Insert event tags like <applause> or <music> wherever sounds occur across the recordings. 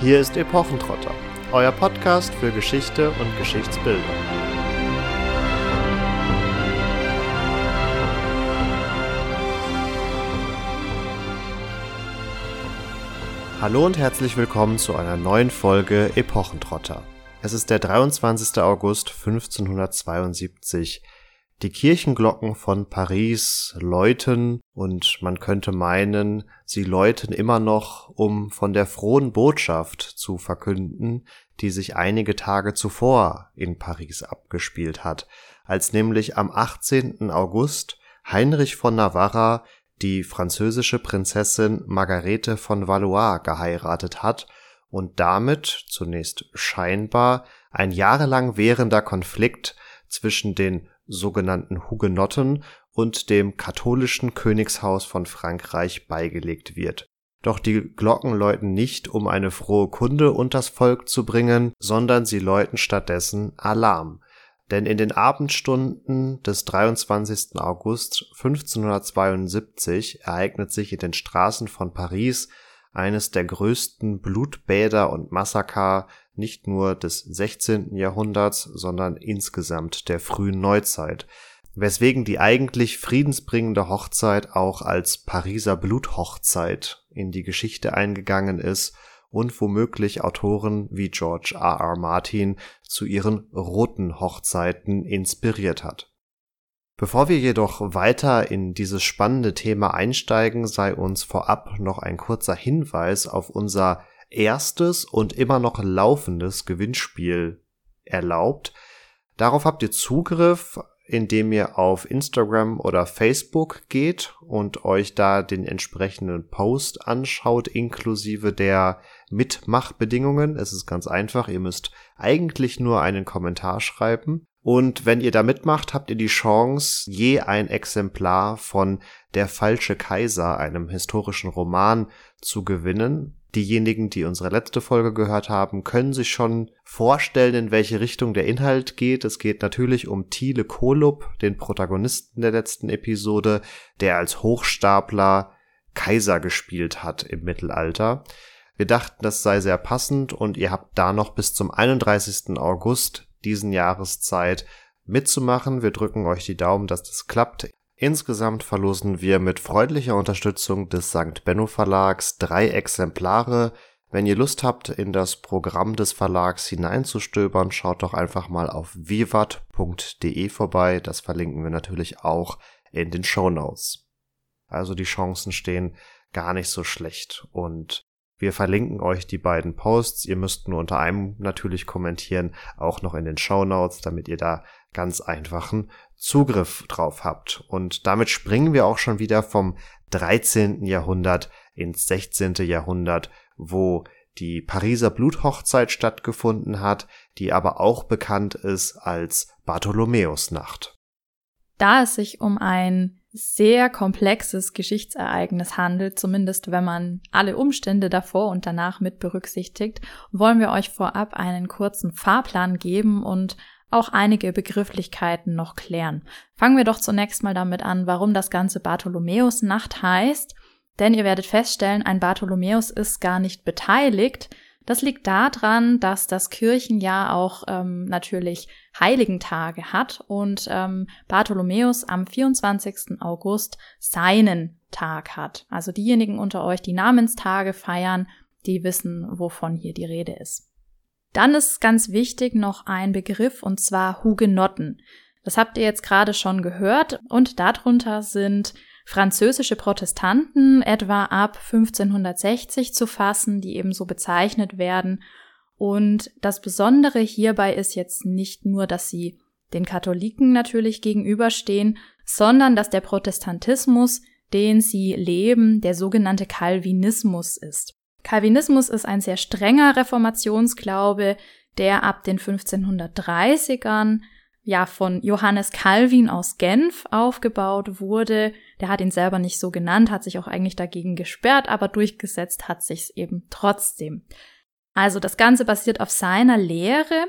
Hier ist Epochentrotter, euer Podcast für Geschichte und Geschichtsbildung. Hallo und herzlich willkommen zu einer neuen Folge Epochentrotter. Es ist der 23. August 1572. Die Kirchenglocken von Paris läuten und man könnte meinen, sie läuten immer noch, um von der frohen Botschaft zu verkünden, die sich einige Tage zuvor in Paris abgespielt hat, als nämlich am 18. August Heinrich von Navarra die französische Prinzessin Margarete von Valois geheiratet hat und damit zunächst scheinbar ein jahrelang währender Konflikt zwischen den sogenannten Hugenotten und dem katholischen Königshaus von Frankreich beigelegt wird. Doch die Glocken läuten nicht, um eine frohe Kunde unters Volk zu bringen, sondern sie läuten stattdessen Alarm. Denn in den Abendstunden des 23. August 1572 ereignet sich in den Straßen von Paris eines der größten Blutbäder und Massaker nicht nur des 16. Jahrhunderts, sondern insgesamt der frühen Neuzeit, weswegen die eigentlich friedensbringende Hochzeit auch als Pariser Bluthochzeit in die Geschichte eingegangen ist und womöglich Autoren wie George R. R. Martin zu ihren roten Hochzeiten inspiriert hat. Bevor wir jedoch weiter in dieses spannende Thema einsteigen, sei uns vorab noch ein kurzer Hinweis auf unser erstes und immer noch laufendes Gewinnspiel erlaubt. Darauf habt ihr Zugriff, indem ihr auf Instagram oder Facebook geht und euch da den entsprechenden Post anschaut, inklusive der Mitmachbedingungen. Es ist ganz einfach, ihr müsst eigentlich nur einen Kommentar schreiben. Und wenn ihr da mitmacht, habt ihr die Chance, je ein Exemplar von Der falsche Kaiser, einem historischen Roman, zu gewinnen. Diejenigen, die unsere letzte Folge gehört haben, können sich schon vorstellen, in welche Richtung der Inhalt geht. Es geht natürlich um Thiele Kolup, den Protagonisten der letzten Episode, der als Hochstapler Kaiser gespielt hat im Mittelalter. Wir dachten, das sei sehr passend und ihr habt da noch bis zum 31. August diesen Jahres Zeit mitzumachen. Wir drücken euch die Daumen, dass das klappt. Insgesamt verlosen wir mit freundlicher Unterstützung des St. Benno Verlags drei Exemplare. Wenn ihr Lust habt, in das Programm des Verlags hineinzustöbern, schaut doch einfach mal auf vivat.de vorbei. Das verlinken wir natürlich auch in den Show. Also die Chancen stehen gar nicht so schlecht und wir verlinken euch die beiden Posts. Ihr müsst nur unter einem natürlich kommentieren, auch noch in den Show Notes, damit ihr da ganz einfachen Zugriff drauf habt. Und damit springen wir auch schon wieder vom 13. Jahrhundert ins 16. Jahrhundert, wo die Pariser Bluthochzeit stattgefunden hat, die aber auch bekannt ist als Bartholomäusnacht. Da es sich um ein sehr komplexes Geschichtsereignis handelt, zumindest wenn man alle Umstände davor und danach mit berücksichtigt, wollen wir euch vorab einen kurzen Fahrplan geben und auch einige Begrifflichkeiten noch klären. Fangen wir doch zunächst mal damit an, warum das Ganze Bartholomäusnacht heißt. Denn ihr werdet feststellen, ein Bartholomäus ist gar nicht beteiligt. Das liegt daran, dass das Kirchenjahr auch ähm, natürlich Heiligentage hat und ähm, Bartholomäus am 24. August seinen Tag hat. Also diejenigen unter euch, die Namenstage feiern, die wissen, wovon hier die Rede ist. Dann ist ganz wichtig noch ein Begriff und zwar Hugenotten. Das habt ihr jetzt gerade schon gehört und darunter sind französische Protestanten etwa ab 1560 zu fassen, die ebenso bezeichnet werden. Und das Besondere hierbei ist jetzt nicht nur, dass sie den Katholiken natürlich gegenüberstehen, sondern dass der Protestantismus, den sie leben, der sogenannte Calvinismus ist. Calvinismus ist ein sehr strenger Reformationsglaube, der ab den 1530ern ja von Johannes Calvin aus Genf aufgebaut wurde. Der hat ihn selber nicht so genannt, hat sich auch eigentlich dagegen gesperrt, aber durchgesetzt hat sich's eben trotzdem. Also das Ganze basiert auf seiner Lehre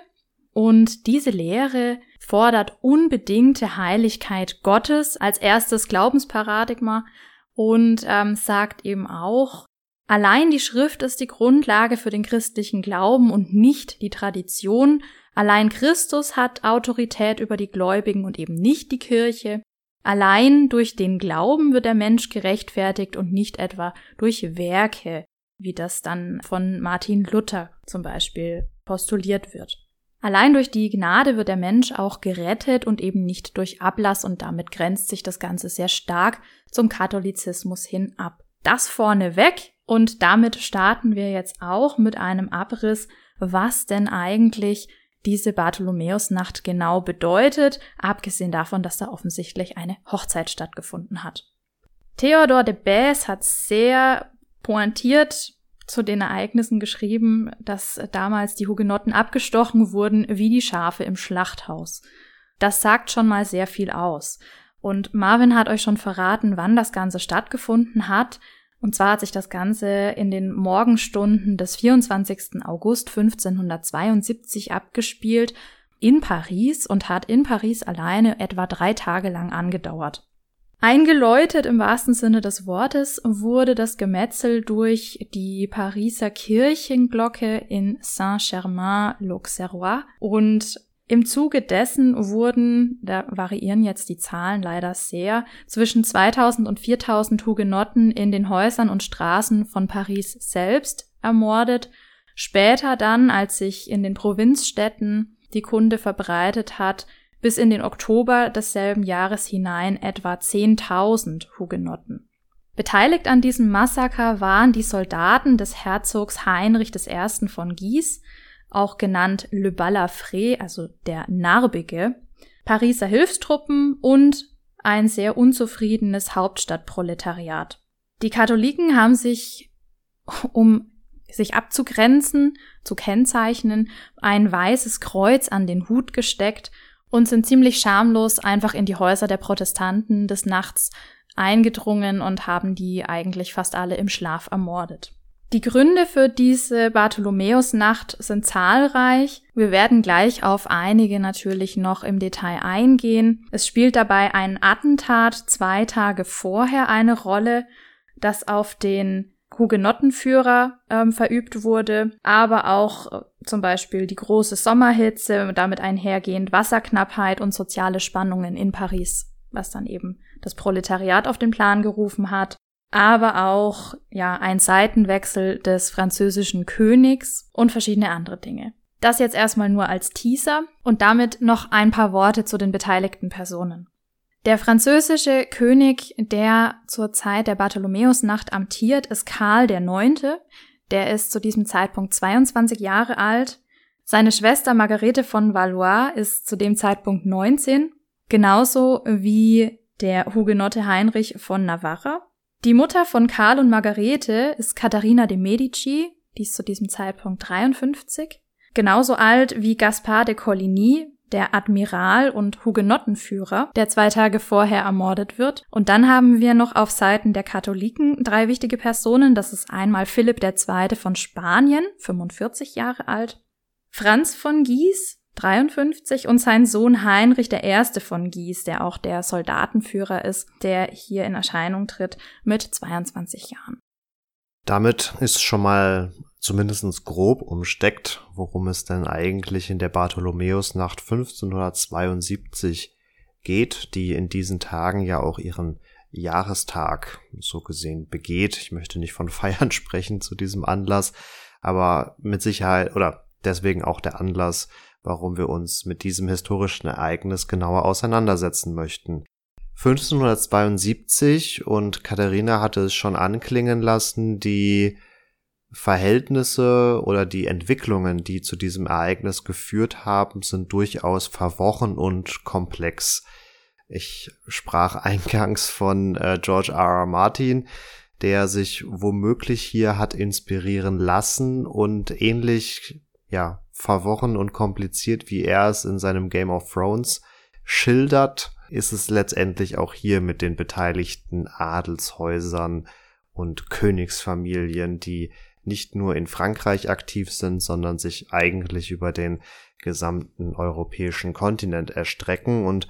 und diese Lehre fordert unbedingte Heiligkeit Gottes als erstes Glaubensparadigma und ähm, sagt eben auch, Allein die Schrift ist die Grundlage für den christlichen Glauben und nicht die Tradition. Allein Christus hat Autorität über die Gläubigen und eben nicht die Kirche. Allein durch den Glauben wird der Mensch gerechtfertigt und nicht etwa durch Werke, wie das dann von Martin Luther zum Beispiel postuliert wird. Allein durch die Gnade wird der Mensch auch gerettet und eben nicht durch Ablass und damit grenzt sich das Ganze sehr stark zum Katholizismus hin ab. Das vorneweg und damit starten wir jetzt auch mit einem Abriss, was denn eigentlich diese Bartholomäusnacht genau bedeutet, abgesehen davon, dass da offensichtlich eine Hochzeit stattgefunden hat. Theodor de Bèze hat sehr pointiert zu den Ereignissen geschrieben, dass damals die Hugenotten abgestochen wurden wie die Schafe im Schlachthaus. Das sagt schon mal sehr viel aus. Und Marvin hat euch schon verraten, wann das Ganze stattgefunden hat. Und zwar hat sich das Ganze in den Morgenstunden des 24. August 1572 abgespielt in Paris und hat in Paris alleine etwa drei Tage lang angedauert. Eingeläutet im wahrsten Sinne des Wortes wurde das Gemetzel durch die Pariser Kirchenglocke in Saint-Germain-l'Auxerrois und im Zuge dessen wurden, da variieren jetzt die Zahlen leider sehr, zwischen 2000 und 4000 Hugenotten in den Häusern und Straßen von Paris selbst ermordet. Später dann, als sich in den Provinzstädten die Kunde verbreitet hat, bis in den Oktober desselben Jahres hinein etwa 10.000 Hugenotten. Beteiligt an diesem Massaker waren die Soldaten des Herzogs Heinrich I. von Guise, auch genannt Le Balafré, also der Narbige, Pariser Hilfstruppen und ein sehr unzufriedenes Hauptstadtproletariat. Die Katholiken haben sich, um sich abzugrenzen, zu kennzeichnen, ein weißes Kreuz an den Hut gesteckt und sind ziemlich schamlos einfach in die Häuser der Protestanten des Nachts eingedrungen und haben die eigentlich fast alle im Schlaf ermordet. Die Gründe für diese Bartholomäusnacht sind zahlreich. Wir werden gleich auf einige natürlich noch im Detail eingehen. Es spielt dabei ein Attentat zwei Tage vorher eine Rolle, das auf den Hugenottenführer ähm, verübt wurde, aber auch äh, zum Beispiel die große Sommerhitze, damit einhergehend Wasserknappheit und soziale Spannungen in Paris, was dann eben das Proletariat auf den Plan gerufen hat aber auch ja ein Seitenwechsel des französischen Königs und verschiedene andere Dinge. Das jetzt erstmal nur als Teaser und damit noch ein paar Worte zu den beteiligten Personen. Der französische König, der zur Zeit der Bartholomäusnacht amtiert, ist Karl IX. Der ist zu diesem Zeitpunkt 22 Jahre alt. Seine Schwester Margarete von Valois ist zu dem Zeitpunkt 19, genauso wie der Hugenotte Heinrich von Navarra. Die Mutter von Karl und Margarete ist Katharina de Medici, die ist zu diesem Zeitpunkt 53, genauso alt wie Gaspard de Coligny, der Admiral und Hugenottenführer, der zwei Tage vorher ermordet wird. Und dann haben wir noch auf Seiten der Katholiken drei wichtige Personen. Das ist einmal Philipp II. von Spanien, 45 Jahre alt, Franz von Gies, 53 und sein Sohn Heinrich I. von Gies, der auch der Soldatenführer ist, der hier in Erscheinung tritt mit 22 Jahren. Damit ist schon mal zumindest grob umsteckt, worum es denn eigentlich in der Bartholomäusnacht 1572 geht, die in diesen Tagen ja auch ihren Jahrestag so gesehen begeht. Ich möchte nicht von <laughs> Feiern sprechen zu diesem Anlass, aber mit Sicherheit oder deswegen auch der Anlass, warum wir uns mit diesem historischen Ereignis genauer auseinandersetzen möchten. 1572 und Katharina hatte es schon anklingen lassen, die Verhältnisse oder die Entwicklungen, die zu diesem Ereignis geführt haben, sind durchaus verworren und komplex. Ich sprach <laughs> eingangs von äh, George R. R. Martin, der sich womöglich hier hat inspirieren lassen und ähnlich ja, verworren und kompliziert, wie er es in seinem Game of Thrones schildert, ist es letztendlich auch hier mit den beteiligten Adelshäusern und Königsfamilien, die nicht nur in Frankreich aktiv sind, sondern sich eigentlich über den gesamten europäischen Kontinent erstrecken und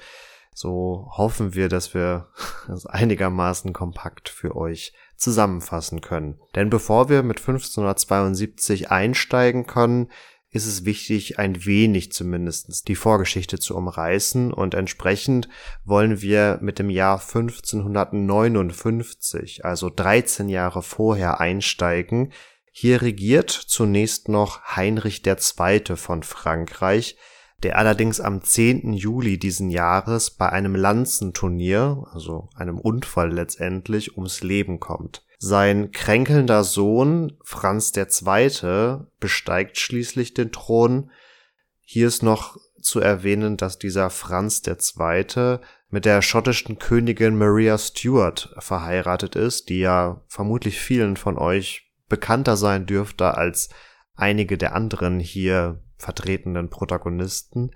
so hoffen wir, dass wir <laughs> es einigermaßen kompakt für euch zusammenfassen können. Denn bevor wir mit 1572 einsteigen können, ist es wichtig, ein wenig zumindest die Vorgeschichte zu umreißen und entsprechend wollen wir mit dem Jahr 1559, also 13 Jahre vorher einsteigen. Hier regiert zunächst noch Heinrich II. von Frankreich, der allerdings am 10. Juli diesen Jahres bei einem Lanzenturnier, also einem Unfall letztendlich, ums Leben kommt. Sein kränkelnder Sohn Franz II. besteigt schließlich den Thron. Hier ist noch zu erwähnen, dass dieser Franz II. mit der schottischen Königin Maria Stuart verheiratet ist, die ja vermutlich vielen von euch bekannter sein dürfte als einige der anderen hier vertretenen Protagonisten.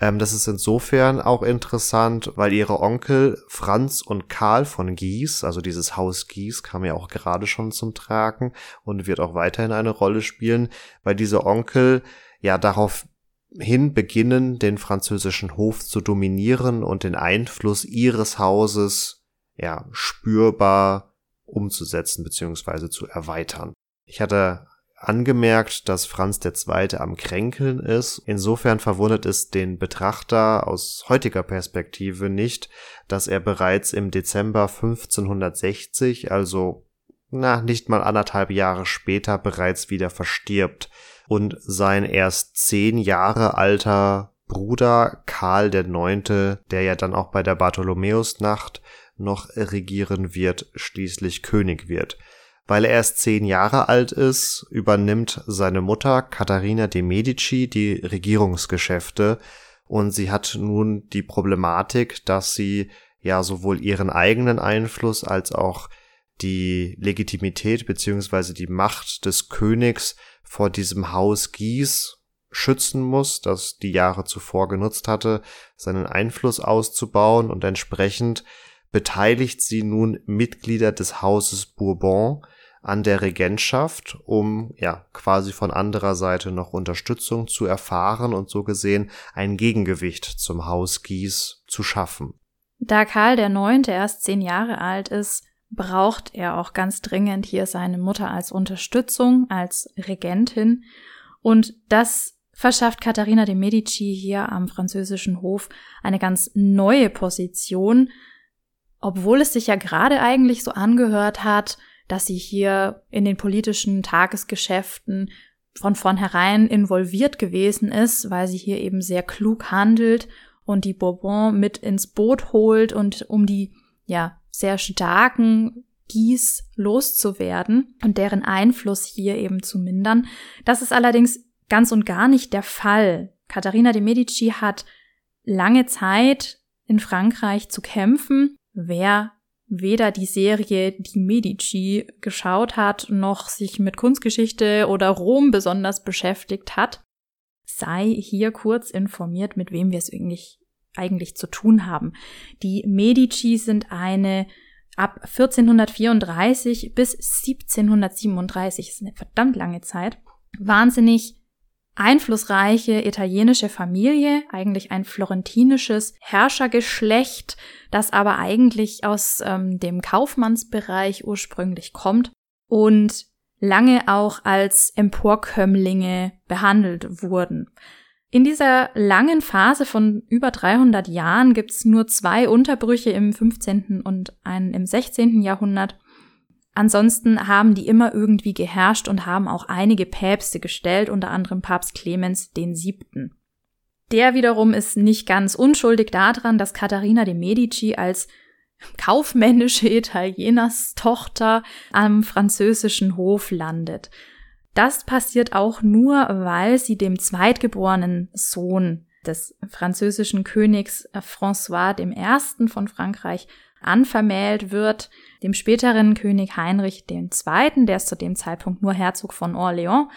Ähm, das ist insofern auch interessant, weil ihre Onkel Franz und Karl von Gies, also dieses Haus Gies, kam ja auch gerade schon zum Tragen und wird auch weiterhin eine Rolle spielen, weil diese Onkel ja daraufhin beginnen, den französischen Hof zu dominieren und den Einfluss ihres Hauses ja spürbar umzusetzen bzw. zu erweitern. Ich hatte angemerkt, dass Franz II. am Kränkeln ist. Insofern verwundert es den Betrachter aus heutiger Perspektive nicht, dass er bereits im Dezember 1560, also na, nicht mal anderthalb Jahre später bereits wieder verstirbt und sein erst zehn Jahre alter Bruder Karl IX., der ja dann auch bei der Bartholomäusnacht noch regieren wird, schließlich König wird. Weil er erst zehn Jahre alt ist, übernimmt seine Mutter Katharina de Medici die Regierungsgeschäfte. Und sie hat nun die Problematik, dass sie ja sowohl ihren eigenen Einfluss als auch die Legitimität beziehungsweise die Macht des Königs vor diesem Haus Gies schützen muss, das die Jahre zuvor genutzt hatte, seinen Einfluss auszubauen. Und entsprechend beteiligt sie nun Mitglieder des Hauses Bourbon, an der Regentschaft, um ja quasi von anderer Seite noch Unterstützung zu erfahren und so gesehen ein Gegengewicht zum Haus Gies zu schaffen. Da Karl der Neunte erst zehn Jahre alt ist, braucht er auch ganz dringend hier seine Mutter als Unterstützung, als Regentin. Und das verschafft Katharina de Medici hier am französischen Hof eine ganz neue Position, obwohl es sich ja gerade eigentlich so angehört hat, dass sie hier in den politischen Tagesgeschäften von vornherein involviert gewesen ist, weil sie hier eben sehr klug handelt und die Bourbon mit ins Boot holt und um die ja sehr starken Gies loszuwerden und deren Einfluss hier eben zu mindern. Das ist allerdings ganz und gar nicht der Fall. Katharina de Medici hat lange Zeit in Frankreich zu kämpfen. Wer weder die Serie Die Medici geschaut hat, noch sich mit Kunstgeschichte oder Rom besonders beschäftigt hat, sei hier kurz informiert, mit wem wir es eigentlich, eigentlich zu tun haben. Die Medici sind eine ab 1434 bis 1737, das ist eine verdammt lange Zeit, wahnsinnig einflussreiche italienische Familie, eigentlich ein florentinisches Herrschergeschlecht, das aber eigentlich aus ähm, dem Kaufmannsbereich ursprünglich kommt und lange auch als Emporkömmlinge behandelt wurden. In dieser langen Phase von über 300 Jahren gibt's nur zwei Unterbrüche im 15. und einen im 16. Jahrhundert Ansonsten haben die immer irgendwie geherrscht und haben auch einige Päpste gestellt, unter anderem Papst Clemens den Siebten. Der wiederum ist nicht ganz unschuldig daran, dass Katharina de Medici als kaufmännische Italienerstochter am französischen Hof landet. Das passiert auch nur, weil sie dem zweitgeborenen Sohn des französischen Königs François I. von Frankreich anvermählt wird, dem späteren König Heinrich II., der ist zu dem Zeitpunkt nur Herzog von Orléans,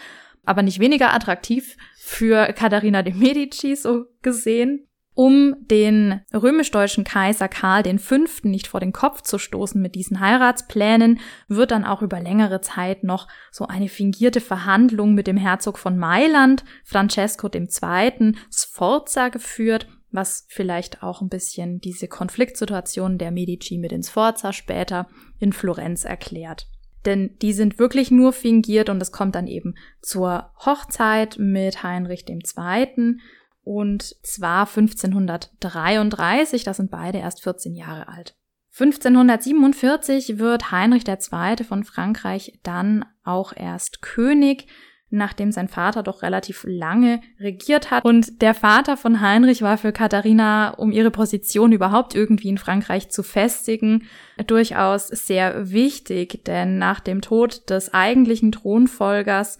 aber nicht weniger attraktiv für Katharina de Medici so gesehen. Um den römisch-deutschen Kaiser Karl V. nicht vor den Kopf zu stoßen mit diesen Heiratsplänen, wird dann auch über längere Zeit noch so eine fingierte Verhandlung mit dem Herzog von Mailand, Francesco II. Sforza geführt, was vielleicht auch ein bisschen diese Konfliktsituation der Medici mit den Sforza später in Florenz erklärt. Denn die sind wirklich nur fingiert und es kommt dann eben zur Hochzeit mit Heinrich II. und zwar 1533, da sind beide erst 14 Jahre alt. 1547 wird Heinrich II. von Frankreich dann auch erst König nachdem sein Vater doch relativ lange regiert hat. Und der Vater von Heinrich war für Katharina, um ihre Position überhaupt irgendwie in Frankreich zu festigen, durchaus sehr wichtig, denn nach dem Tod des eigentlichen Thronfolgers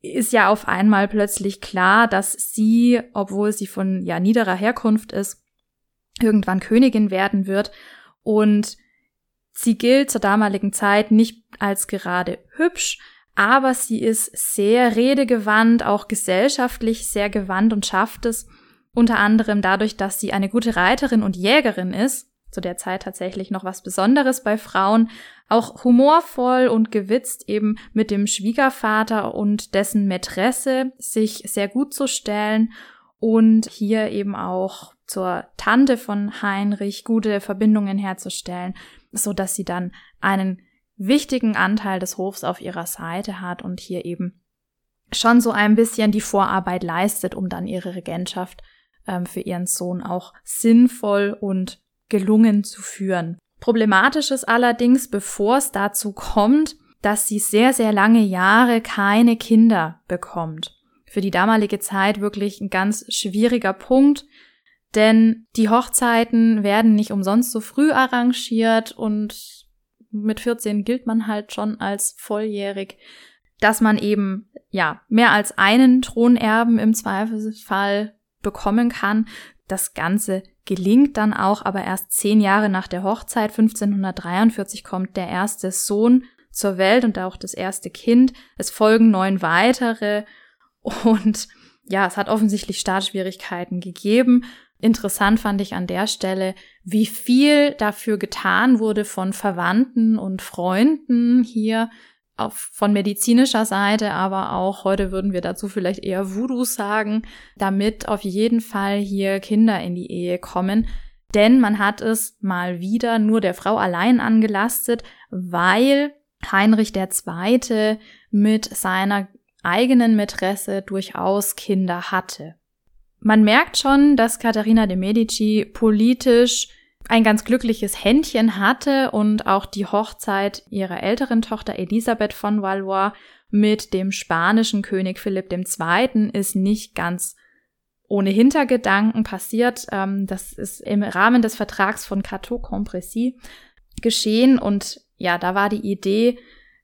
ist ja auf einmal plötzlich klar, dass sie, obwohl sie von ja niederer Herkunft ist, irgendwann Königin werden wird und sie gilt zur damaligen Zeit nicht als gerade hübsch, aber sie ist sehr redegewandt, auch gesellschaftlich sehr gewandt und schafft es unter anderem dadurch, dass sie eine gute Reiterin und Jägerin ist, zu der Zeit tatsächlich noch was Besonderes bei Frauen, auch humorvoll und gewitzt eben mit dem Schwiegervater und dessen Mätresse sich sehr gut zu stellen und hier eben auch zur Tante von Heinrich gute Verbindungen herzustellen, so dass sie dann einen wichtigen Anteil des Hofs auf ihrer Seite hat und hier eben schon so ein bisschen die Vorarbeit leistet, um dann ihre Regentschaft ähm, für ihren Sohn auch sinnvoll und gelungen zu führen. Problematisch ist allerdings, bevor es dazu kommt, dass sie sehr, sehr lange Jahre keine Kinder bekommt. Für die damalige Zeit wirklich ein ganz schwieriger Punkt, denn die Hochzeiten werden nicht umsonst so früh arrangiert und mit 14 gilt man halt schon als volljährig, dass man eben, ja, mehr als einen Thronerben im Zweifelsfall bekommen kann. Das Ganze gelingt dann auch, aber erst zehn Jahre nach der Hochzeit, 1543, kommt der erste Sohn zur Welt und auch das erste Kind. Es folgen neun weitere und ja, es hat offensichtlich Startschwierigkeiten gegeben. Interessant fand ich an der Stelle, wie viel dafür getan wurde von Verwandten und Freunden hier auf, von medizinischer Seite, aber auch heute würden wir dazu vielleicht eher Voodoo sagen, damit auf jeden Fall hier Kinder in die Ehe kommen. Denn man hat es mal wieder nur der Frau allein angelastet, weil Heinrich II. mit seiner eigenen Mätresse durchaus Kinder hatte. Man merkt schon, dass Katharina de Medici politisch ein ganz glückliches Händchen hatte und auch die Hochzeit ihrer älteren Tochter Elisabeth von Valois mit dem spanischen König Philipp II. ist nicht ganz ohne Hintergedanken passiert. Ähm, das ist im Rahmen des Vertrags von Cateau Compressy geschehen und ja, da war die Idee,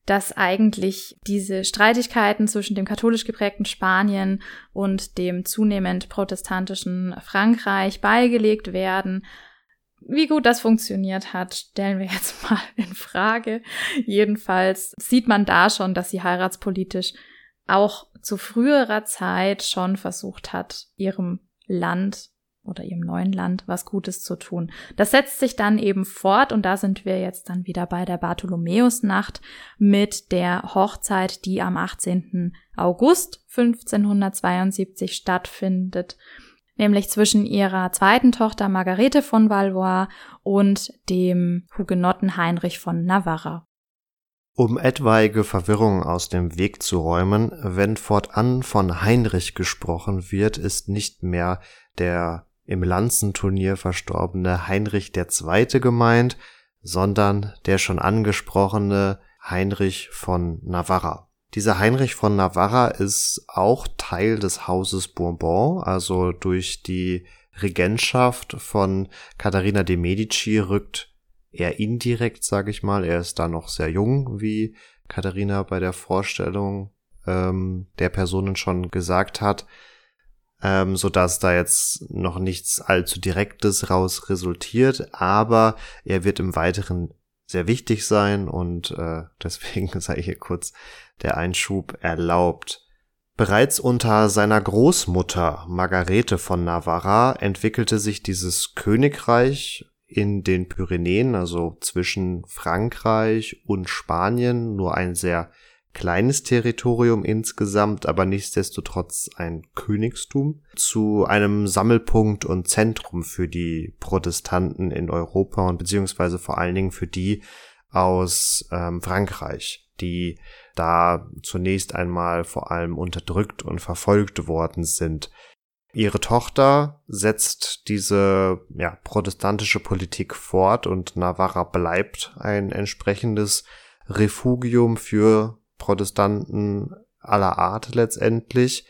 dass eigentlich diese Streitigkeiten zwischen dem katholisch geprägten Spanien und dem zunehmend protestantischen Frankreich beigelegt werden. Wie gut das funktioniert hat, stellen wir jetzt <laughs> mal in Frage. Jedenfalls sieht man da schon, dass sie heiratspolitisch auch zu früherer Zeit schon versucht hat, ihrem Land oder ihrem neuen Land was Gutes zu tun. Das setzt sich dann eben fort und da sind wir jetzt dann wieder bei der Bartholomäusnacht mit der Hochzeit, die am 18. August 1572 stattfindet, nämlich zwischen ihrer zweiten Tochter Margarete von Valois und dem Hugenotten Heinrich von Navarra. Um etwaige Verwirrung aus dem Weg zu räumen, wenn fortan von Heinrich gesprochen wird, ist nicht mehr der im Lanzenturnier verstorbene Heinrich II. gemeint, sondern der schon angesprochene Heinrich von Navarra. Dieser Heinrich von Navarra ist auch Teil des Hauses Bourbon, also durch die Regentschaft von Katharina de Medici rückt er indirekt, sage ich mal, er ist da noch sehr jung, wie Katharina bei der Vorstellung ähm, der Personen schon gesagt hat, ähm, so dass da jetzt noch nichts allzu Direktes raus resultiert, aber er wird im Weiteren sehr wichtig sein und äh, <laughs> deswegen sei hier kurz der Einschub erlaubt. Bereits unter seiner Großmutter Margarete von Navarra entwickelte sich dieses Königreich in den Pyrenäen, also zwischen Frankreich und Spanien, nur ein sehr kleines Territorium insgesamt, aber nichtsdestotrotz ein Königstum, zu einem Sammelpunkt und Zentrum für die Protestanten in Europa und beziehungsweise vor allen Dingen für die aus ähm, Frankreich, die da zunächst einmal vor allem unterdrückt und verfolgt worden sind. Ihre Tochter setzt diese ja, protestantische Politik fort und Navarra bleibt ein entsprechendes Refugium für Protestanten aller Art letztendlich.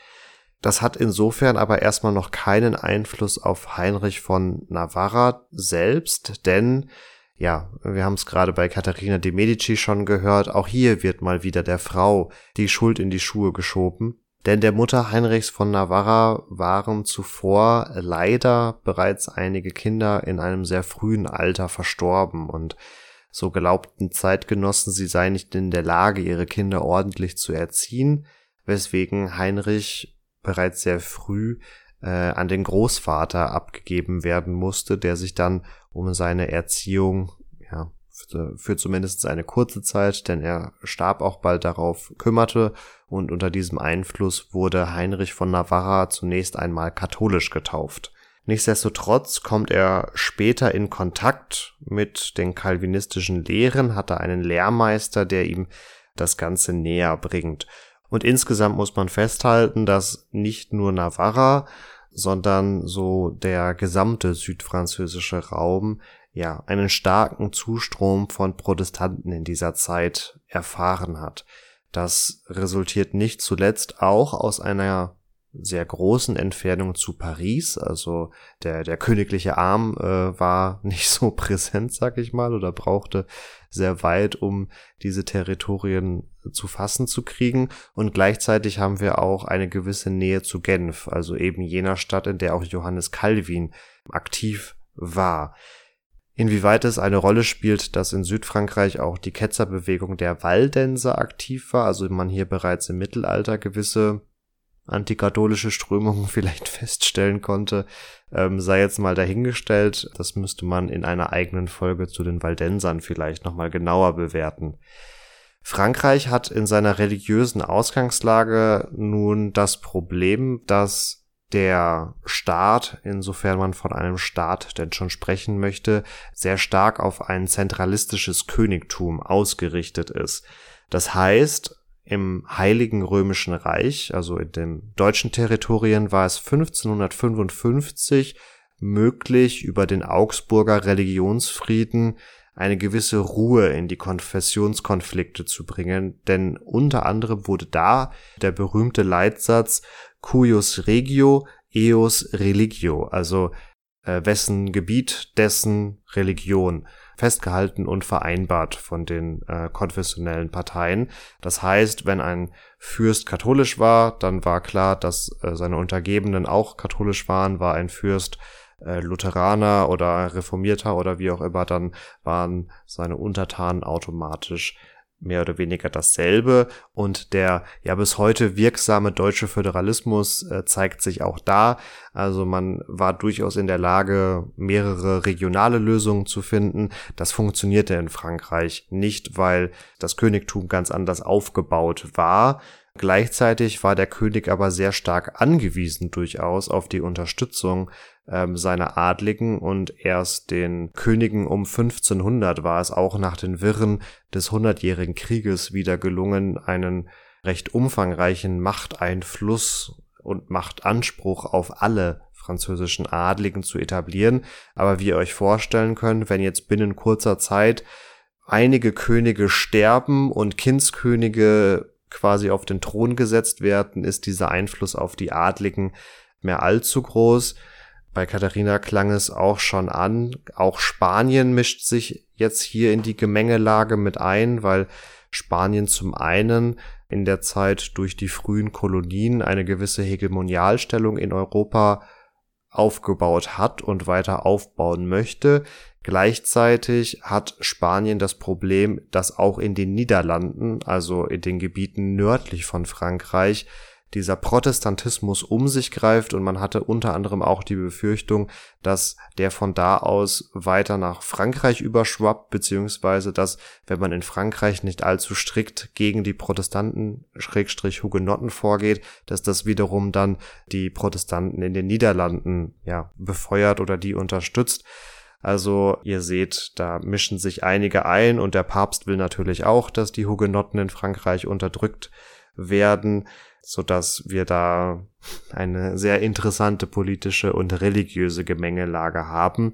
Das hat insofern aber erstmal noch keinen Einfluss auf Heinrich von Navarra selbst, denn ja, wir haben es gerade bei Katharina de Medici schon gehört, auch hier wird mal wieder der Frau die Schuld in die Schuhe geschoben. Denn der Mutter Heinrichs von Navarra waren zuvor leider bereits einige Kinder in einem sehr frühen Alter verstorben und so glaubten Zeitgenossen, sie sei nicht in der Lage, ihre Kinder ordentlich zu erziehen, weswegen Heinrich bereits sehr früh äh, an den Großvater abgegeben werden musste, der sich dann um seine Erziehung ja, für, für zumindest eine kurze Zeit, denn er starb auch bald darauf, kümmerte und unter diesem Einfluss wurde Heinrich von Navarra zunächst einmal katholisch getauft. Nichtsdestotrotz kommt er später in Kontakt mit den calvinistischen Lehren, hat er einen Lehrmeister, der ihm das Ganze näher bringt. Und insgesamt muss man festhalten, dass nicht nur Navarra, sondern so der gesamte südfranzösische Raum ja einen starken Zustrom von Protestanten in dieser Zeit erfahren hat. Das resultiert nicht zuletzt auch aus einer sehr großen Entfernung zu Paris. Also der, der königliche Arm äh, war <laughs> nicht so präsent, sag ich mal, oder brauchte sehr weit, um diese Territorien zu fassen zu kriegen. Und gleichzeitig haben wir auch eine gewisse Nähe zu Genf, also eben jener Stadt, in der auch Johannes Calvin aktiv war. Inwieweit es eine Rolle spielt, dass in Südfrankreich auch die Ketzerbewegung der Waldenser aktiv war, also man hier bereits im Mittelalter gewisse antikatholische Strömungen <laughs> vielleicht feststellen konnte, ähm, sei jetzt mal dahingestellt. Das müsste man in einer eigenen Folge zu den Waldensern vielleicht nochmal genauer bewerten. Frankreich hat in seiner religiösen Ausgangslage nun das Problem, dass der Staat, insofern man von einem Staat denn schon sprechen möchte, sehr stark auf ein zentralistisches Königtum ausgerichtet ist. Das heißt, im Heiligen Römischen Reich, also in den deutschen Territorien, war es 1555 möglich, über den Augsburger Religionsfrieden eine gewisse Ruhe in die Konfessionskonflikte zu bringen, denn unter anderem wurde da der berühmte Leitsatz cuius regio eos religio, also äh, wessen Gebiet, dessen Religion festgehalten und vereinbart von den äh, konfessionellen Parteien. Das heißt, wenn ein Fürst katholisch war, dann war klar, dass äh, seine Untergebenen auch katholisch waren, war ein Fürst äh, Lutheraner oder Reformierter oder wie auch immer, dann waren seine Untertanen automatisch mehr oder weniger dasselbe und der ja bis heute wirksame deutsche Föderalismus äh, zeigt sich auch da. Also man war durchaus in der Lage, mehrere regionale Lösungen zu finden. Das funktionierte in Frankreich nicht, weil das Königtum ganz anders aufgebaut war. Gleichzeitig war der König aber sehr stark angewiesen durchaus auf die Unterstützung ähm, seiner Adligen und erst den Königen um 1500 war es auch nach den Wirren des Hundertjährigen Krieges wieder gelungen, einen recht umfangreichen Machteinfluss und Machtanspruch auf alle französischen Adligen zu etablieren. Aber wie ihr euch vorstellen könnt, wenn jetzt binnen kurzer Zeit einige Könige sterben und Kindskönige quasi auf den Thron gesetzt werden, ist dieser Einfluss auf die Adligen mehr allzu groß. Bei Katharina klang es auch schon an. Auch Spanien mischt sich jetzt hier in die Gemengelage mit ein, weil Spanien zum einen in der Zeit durch die frühen Kolonien eine gewisse Hegemonialstellung in Europa aufgebaut hat und weiter aufbauen möchte. Gleichzeitig hat Spanien das Problem, dass auch in den Niederlanden, also in den Gebieten nördlich von Frankreich, dieser Protestantismus um sich greift und man hatte unter anderem auch die Befürchtung, dass der von da aus weiter nach Frankreich überschwappt, beziehungsweise dass, wenn man in Frankreich nicht allzu strikt gegen die Protestanten, Schrägstrich Hugenotten vorgeht, dass das wiederum dann die Protestanten in den Niederlanden, ja, befeuert oder die unterstützt. Also ihr seht, da mischen sich einige ein und der Papst will natürlich auch, dass die Hugenotten in Frankreich unterdrückt werden so dass wir da eine sehr interessante politische und religiöse Gemengelage haben.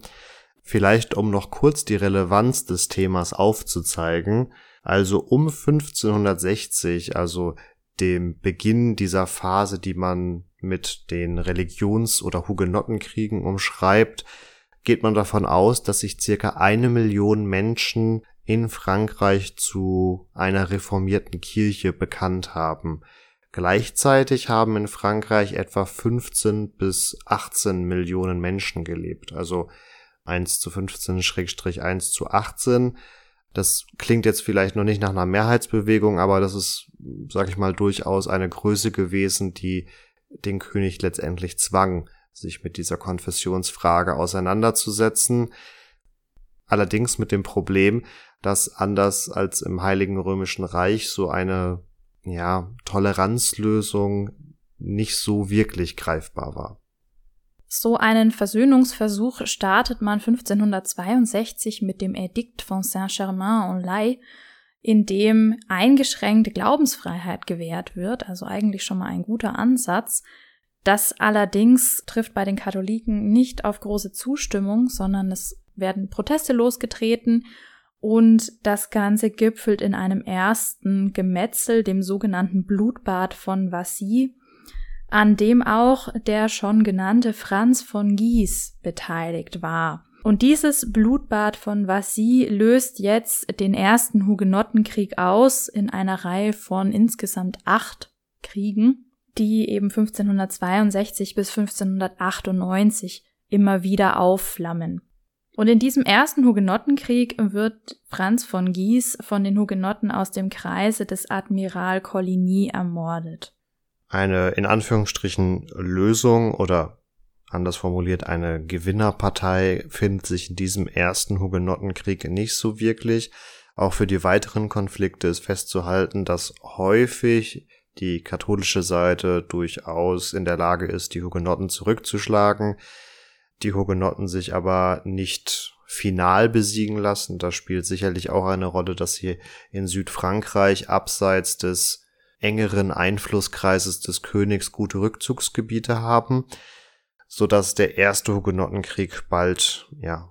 Vielleicht um noch kurz die Relevanz des Themas aufzuzeigen. Also um 1560, also dem Beginn dieser Phase, die man mit den Religions- oder Hugenottenkriegen umschreibt, geht man davon aus, dass sich circa eine Million Menschen in Frankreich zu einer reformierten Kirche bekannt haben. Gleichzeitig haben in Frankreich etwa 15 bis 18 Millionen Menschen gelebt, also 1 zu 15 Schrägstrich 1 zu 18. Das klingt jetzt vielleicht noch nicht nach einer Mehrheitsbewegung, aber das ist, sag ich mal, durchaus eine Größe gewesen, die den König letztendlich zwang, sich mit dieser Konfessionsfrage auseinanderzusetzen. Allerdings mit dem Problem, dass anders als im Heiligen Römischen Reich so eine ja, Toleranzlösung nicht so wirklich greifbar war. So einen Versöhnungsversuch startet man 1562 mit dem Edikt von Saint-Germain-en-Laye, in dem eingeschränkte Glaubensfreiheit gewährt wird, also eigentlich schon mal ein guter Ansatz. Das allerdings trifft bei den Katholiken nicht auf große Zustimmung, sondern es werden Proteste losgetreten und das Ganze gipfelt in einem ersten Gemetzel, dem sogenannten Blutbad von Vassy, an dem auch der schon genannte Franz von Gies beteiligt war. Und dieses Blutbad von Vassy löst jetzt den ersten Hugenottenkrieg aus in einer Reihe von insgesamt acht Kriegen, die eben 1562 bis 1598 immer wieder aufflammen. Und in diesem ersten Hugenottenkrieg wird Franz von Gies von den Hugenotten aus dem Kreise des Admiral Coligny ermordet. Eine in Anführungsstrichen Lösung oder anders formuliert eine Gewinnerpartei findet sich in diesem ersten Hugenottenkrieg nicht so wirklich. Auch für die weiteren Konflikte ist festzuhalten, dass häufig die katholische Seite durchaus in der Lage ist, die Hugenotten zurückzuschlagen die Hugenotten sich aber nicht final besiegen lassen. Das spielt sicherlich auch eine Rolle, dass sie in Südfrankreich abseits des engeren Einflusskreises des Königs gute Rückzugsgebiete haben, so dass der erste Hugenottenkrieg bald ja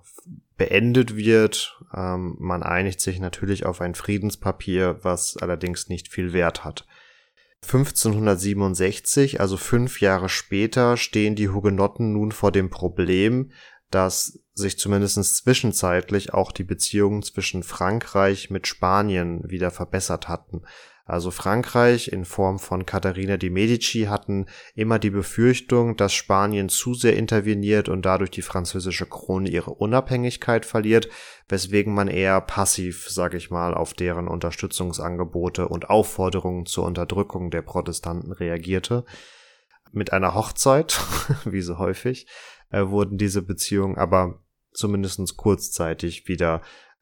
beendet wird. Ähm, man einigt sich natürlich auf ein Friedenspapier, was allerdings nicht viel Wert hat. 1567, also fünf Jahre später, stehen die Hugenotten nun vor dem Problem, dass sich zumindest zwischenzeitlich auch die Beziehungen zwischen Frankreich mit Spanien wieder verbessert hatten. Also Frankreich in Form von Katharina de Medici hatten immer die Befürchtung, dass Spanien zu sehr interveniert und dadurch die französische Krone ihre Unabhängigkeit verliert, weswegen man eher passiv, sag ich mal, auf deren Unterstützungsangebote und Aufforderungen zur Unterdrückung der Protestanten reagierte. Mit einer Hochzeit, <laughs> wie so häufig, äh, wurden diese Beziehungen aber zumindest kurzzeitig wieder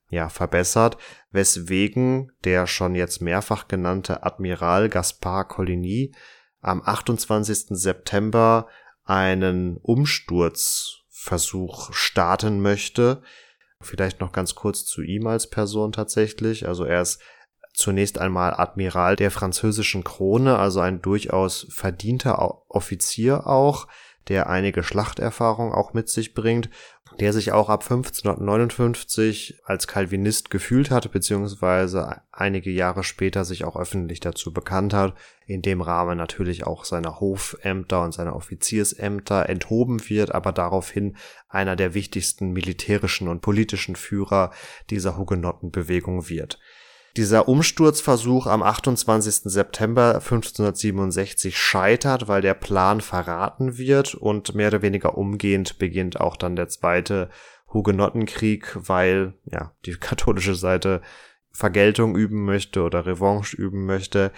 ja, verbessert, weswegen der schon jetzt mehrfach genannte Admiral Gaspard Coligny am 28. September einen Umsturzversuch starten möchte. Vielleicht noch ganz kurz zu ihm als Person tatsächlich. Also er ist zunächst einmal Admiral der französischen Krone, also ein durchaus verdienter Offizier auch, der einige Schlachterfahrung auch mit sich bringt der sich auch ab 1559 als Calvinist gefühlt hat, beziehungsweise einige Jahre später sich auch öffentlich dazu bekannt hat, in dem Rahmen natürlich auch seiner Hofämter und seiner Offiziersämter enthoben wird, aber daraufhin einer der wichtigsten militärischen und politischen Führer dieser Hugenottenbewegung wird. Dieser Umsturzversuch am 28. September 1567 scheitert, weil der Plan verraten wird und mehr oder weniger umgehend beginnt auch dann der zweite Hugenottenkrieg, weil ja die <laughs> katholische Seite Vergeltung üben möchte oder Revanche üben möchte.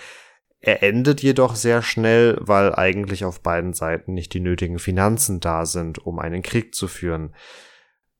Er endet jedoch sehr schnell, weil eigentlich auf beiden Seiten nicht die nötigen Finanzen da sind, um einen Krieg zu führen.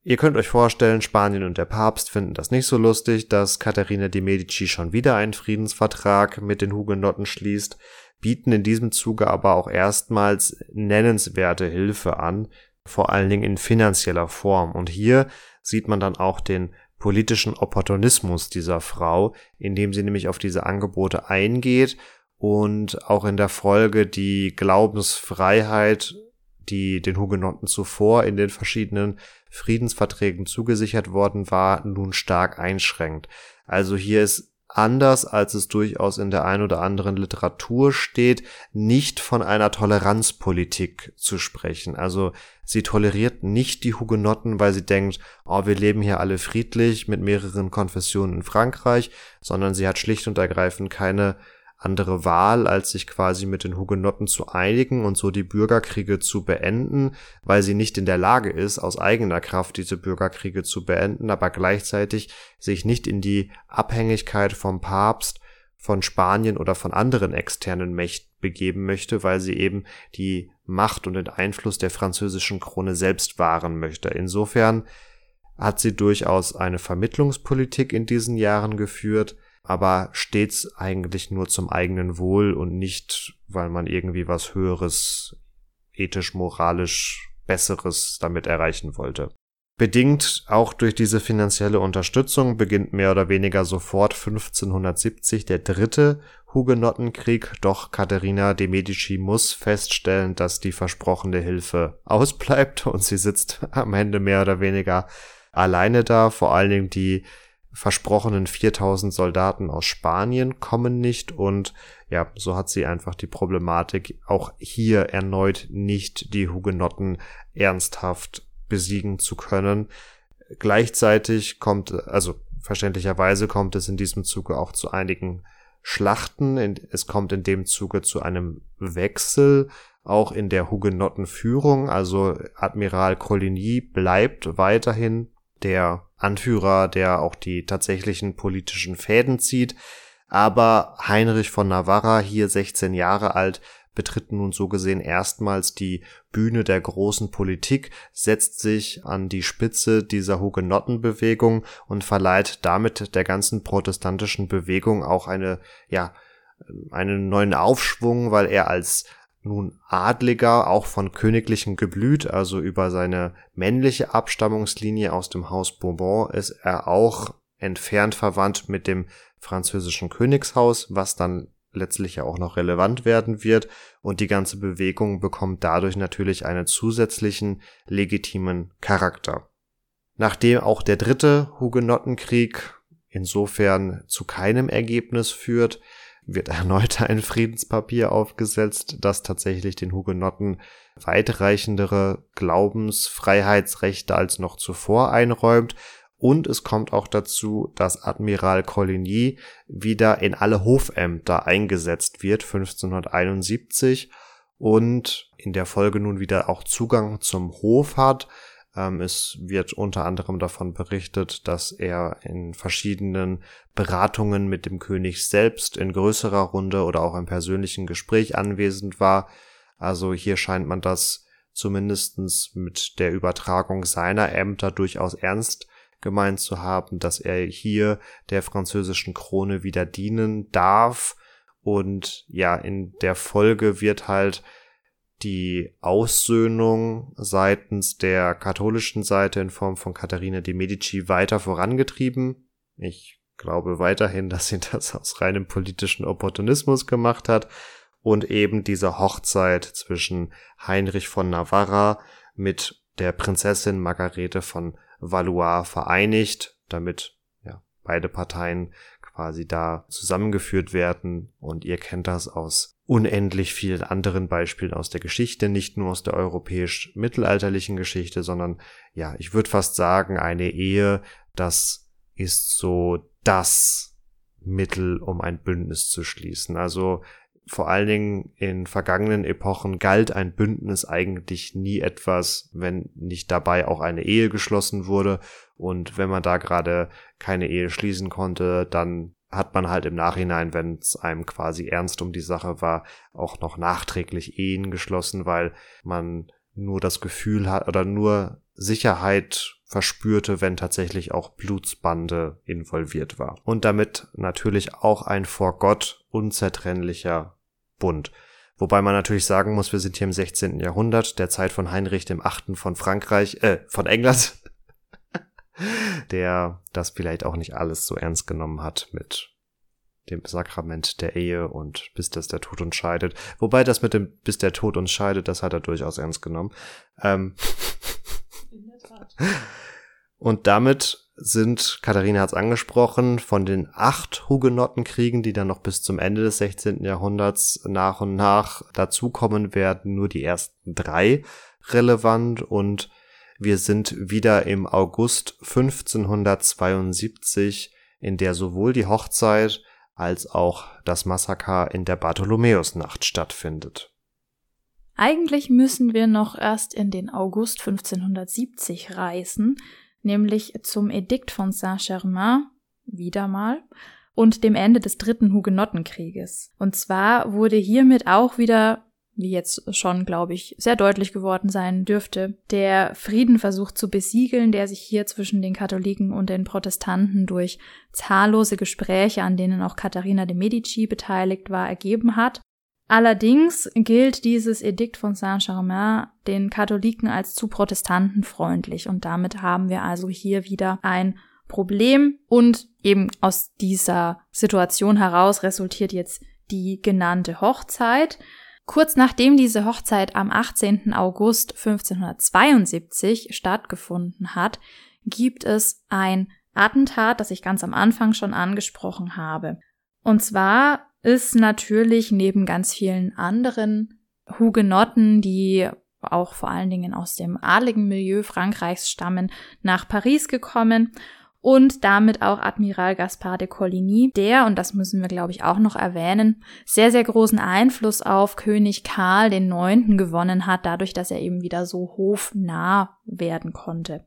Ihr könnt euch vorstellen, Spanien und der Papst finden das nicht so lustig, dass Katharina de Medici schon wieder einen Friedensvertrag mit den Hugenotten schließt, bieten in diesem Zuge aber auch erstmals nennenswerte Hilfe an, vor allen Dingen in finanzieller Form. Und hier sieht man dann auch den politischen Opportunismus dieser Frau, indem sie nämlich auf diese Angebote eingeht und auch in der Folge die Glaubensfreiheit, die den Hugenotten zuvor in den verschiedenen Friedensverträgen zugesichert worden war, nun stark einschränkt. Also hier ist anders, als es durchaus in der ein oder anderen Literatur steht, nicht von einer Toleranzpolitik zu sprechen. Also sie toleriert nicht die Hugenotten, weil sie denkt, oh, wir leben hier alle friedlich mit mehreren Konfessionen in Frankreich, sondern sie hat schlicht und ergreifend keine andere Wahl, als sich quasi mit den Hugenotten zu einigen und so die Bürgerkriege zu beenden, weil sie nicht in der Lage ist, aus eigener Kraft diese Bürgerkriege zu beenden, aber gleichzeitig sich nicht in die Abhängigkeit vom Papst, von Spanien oder von anderen externen Mächten begeben möchte, weil sie eben die Macht und den Einfluss der französischen Krone selbst wahren möchte. Insofern hat sie durchaus eine Vermittlungspolitik in diesen Jahren geführt, aber stets eigentlich nur zum eigenen Wohl und nicht, weil man irgendwie was Höheres, ethisch, moralisch Besseres damit erreichen wollte. Bedingt auch durch diese finanzielle Unterstützung beginnt mehr oder weniger sofort 1570 der dritte Hugenottenkrieg, doch Katharina de Medici muss feststellen, dass die versprochene Hilfe ausbleibt und sie sitzt am Ende mehr oder weniger alleine da, vor allen Dingen die versprochenen 4000 Soldaten aus Spanien kommen nicht und ja, so hat sie einfach die Problematik, auch hier erneut nicht die Hugenotten ernsthaft besiegen zu können. Gleichzeitig kommt, also verständlicherweise kommt es in diesem Zuge auch zu einigen Schlachten. Es kommt in dem Zuge zu einem Wechsel auch in der Hugenottenführung. Also Admiral Coligny bleibt weiterhin der Anführer, der auch die tatsächlichen politischen Fäden zieht. Aber Heinrich von Navarra, hier 16 Jahre alt, betritt nun so gesehen erstmals die Bühne der großen Politik, setzt sich an die Spitze dieser Hugenottenbewegung und verleiht damit der ganzen protestantischen Bewegung auch eine, ja, einen neuen Aufschwung, weil er als nun Adliger, auch von königlichem Geblüt, also über seine männliche Abstammungslinie aus dem Haus Bourbon ist er auch entfernt verwandt mit dem französischen Königshaus, was dann letztlich ja auch noch relevant werden wird und die ganze Bewegung bekommt dadurch natürlich einen zusätzlichen legitimen Charakter. Nachdem auch der dritte Hugenottenkrieg insofern zu keinem Ergebnis führt, wird erneut ein Friedenspapier aufgesetzt, das tatsächlich den Hugenotten weitreichendere Glaubensfreiheitsrechte als noch zuvor einräumt. Und es kommt auch dazu, dass Admiral Coligny wieder in alle Hofämter eingesetzt wird, 1571, und in der Folge nun wieder auch Zugang zum Hof hat, ähm, es wird unter anderem davon berichtet, dass er in verschiedenen Beratungen mit dem König selbst in größerer Runde oder auch im persönlichen Gespräch anwesend war. Also hier scheint man das zumindestens mit der Übertragung seiner Ämter durchaus ernst gemeint zu haben, dass er hier der französischen Krone wieder dienen darf. Und ja, in der Folge wird halt die Aussöhnung seitens der katholischen Seite in Form von Katharina de Medici weiter vorangetrieben. Ich glaube weiterhin, dass sie <laughs> das aus reinem politischen Opportunismus gemacht hat und eben diese Hochzeit zwischen Heinrich von Navarra mit der Prinzessin Margarete von Valois vereinigt, damit ja, beide Parteien quasi da zusammengeführt werden und ihr kennt das aus unendlich vielen anderen Beispielen aus der Geschichte, nicht nur aus der europäisch-mittelalterlichen Geschichte, sondern ja, ich würde fast sagen, eine Ehe, das ist so das Mittel, um ein Bündnis zu schließen. Also vor allen Dingen in vergangenen Epochen galt ein Bündnis eigentlich nie etwas, wenn nicht dabei auch eine Ehe geschlossen wurde. Und wenn man da gerade keine Ehe schließen konnte, dann hat man halt im Nachhinein, wenn es einem quasi ernst um die Sache war, auch noch nachträglich Ehen geschlossen, weil man nur das Gefühl hat oder nur Sicherheit verspürte, wenn tatsächlich auch Blutsbande involviert war. Und damit natürlich auch ein vor Gott unzertrennlicher Bund. Wobei man natürlich sagen muss, wir sind hier im 16. Jahrhundert, der Zeit von Heinrich dem Achten von Frankreich, äh, von England, der das vielleicht auch nicht alles so ernst genommen hat mit dem Sakrament der Ehe und bis das der Tod uns scheidet. Wobei das mit dem bis der Tod uns scheidet, das hat er durchaus ernst genommen. Ähm In der Tat. <laughs> Und damit sind, Katharina hat es angesprochen, von den acht Hugenottenkriegen, die dann noch bis zum Ende des 16. Jahrhunderts nach und nach dazukommen werden, nur die ersten drei relevant und wir sind wieder im August 1572, in der sowohl die Hochzeit als auch das Massaker in der Bartholomäusnacht stattfindet. Eigentlich müssen wir noch erst in den August 1570 reisen, nämlich zum Edikt von Saint-Germain, wieder mal, und dem Ende des dritten Hugenottenkrieges. Und zwar wurde hiermit auch wieder, wie jetzt schon, glaube ich, sehr deutlich geworden sein dürfte, der Frieden versucht zu besiegeln, der sich hier zwischen den Katholiken und den Protestanten durch zahllose Gespräche, an denen auch Katharina de Medici beteiligt war, ergeben hat. Allerdings gilt dieses Edikt von Saint-Germain den Katholiken als zu protestantenfreundlich und damit haben wir also hier wieder ein Problem und eben aus dieser Situation heraus resultiert jetzt die genannte Hochzeit. Kurz nachdem diese Hochzeit am 18. August 1572 stattgefunden hat, gibt es ein Attentat, das ich ganz am Anfang schon angesprochen habe. Und zwar ist natürlich neben ganz vielen anderen Hugenotten, die auch vor allen Dingen aus dem adligen Milieu Frankreichs stammen, nach Paris gekommen und damit auch Admiral Gaspard de Coligny, der, und das müssen wir glaube ich auch noch erwähnen, sehr, sehr großen Einfluss auf König Karl IX. gewonnen hat, dadurch, dass er eben wieder so hofnah werden konnte.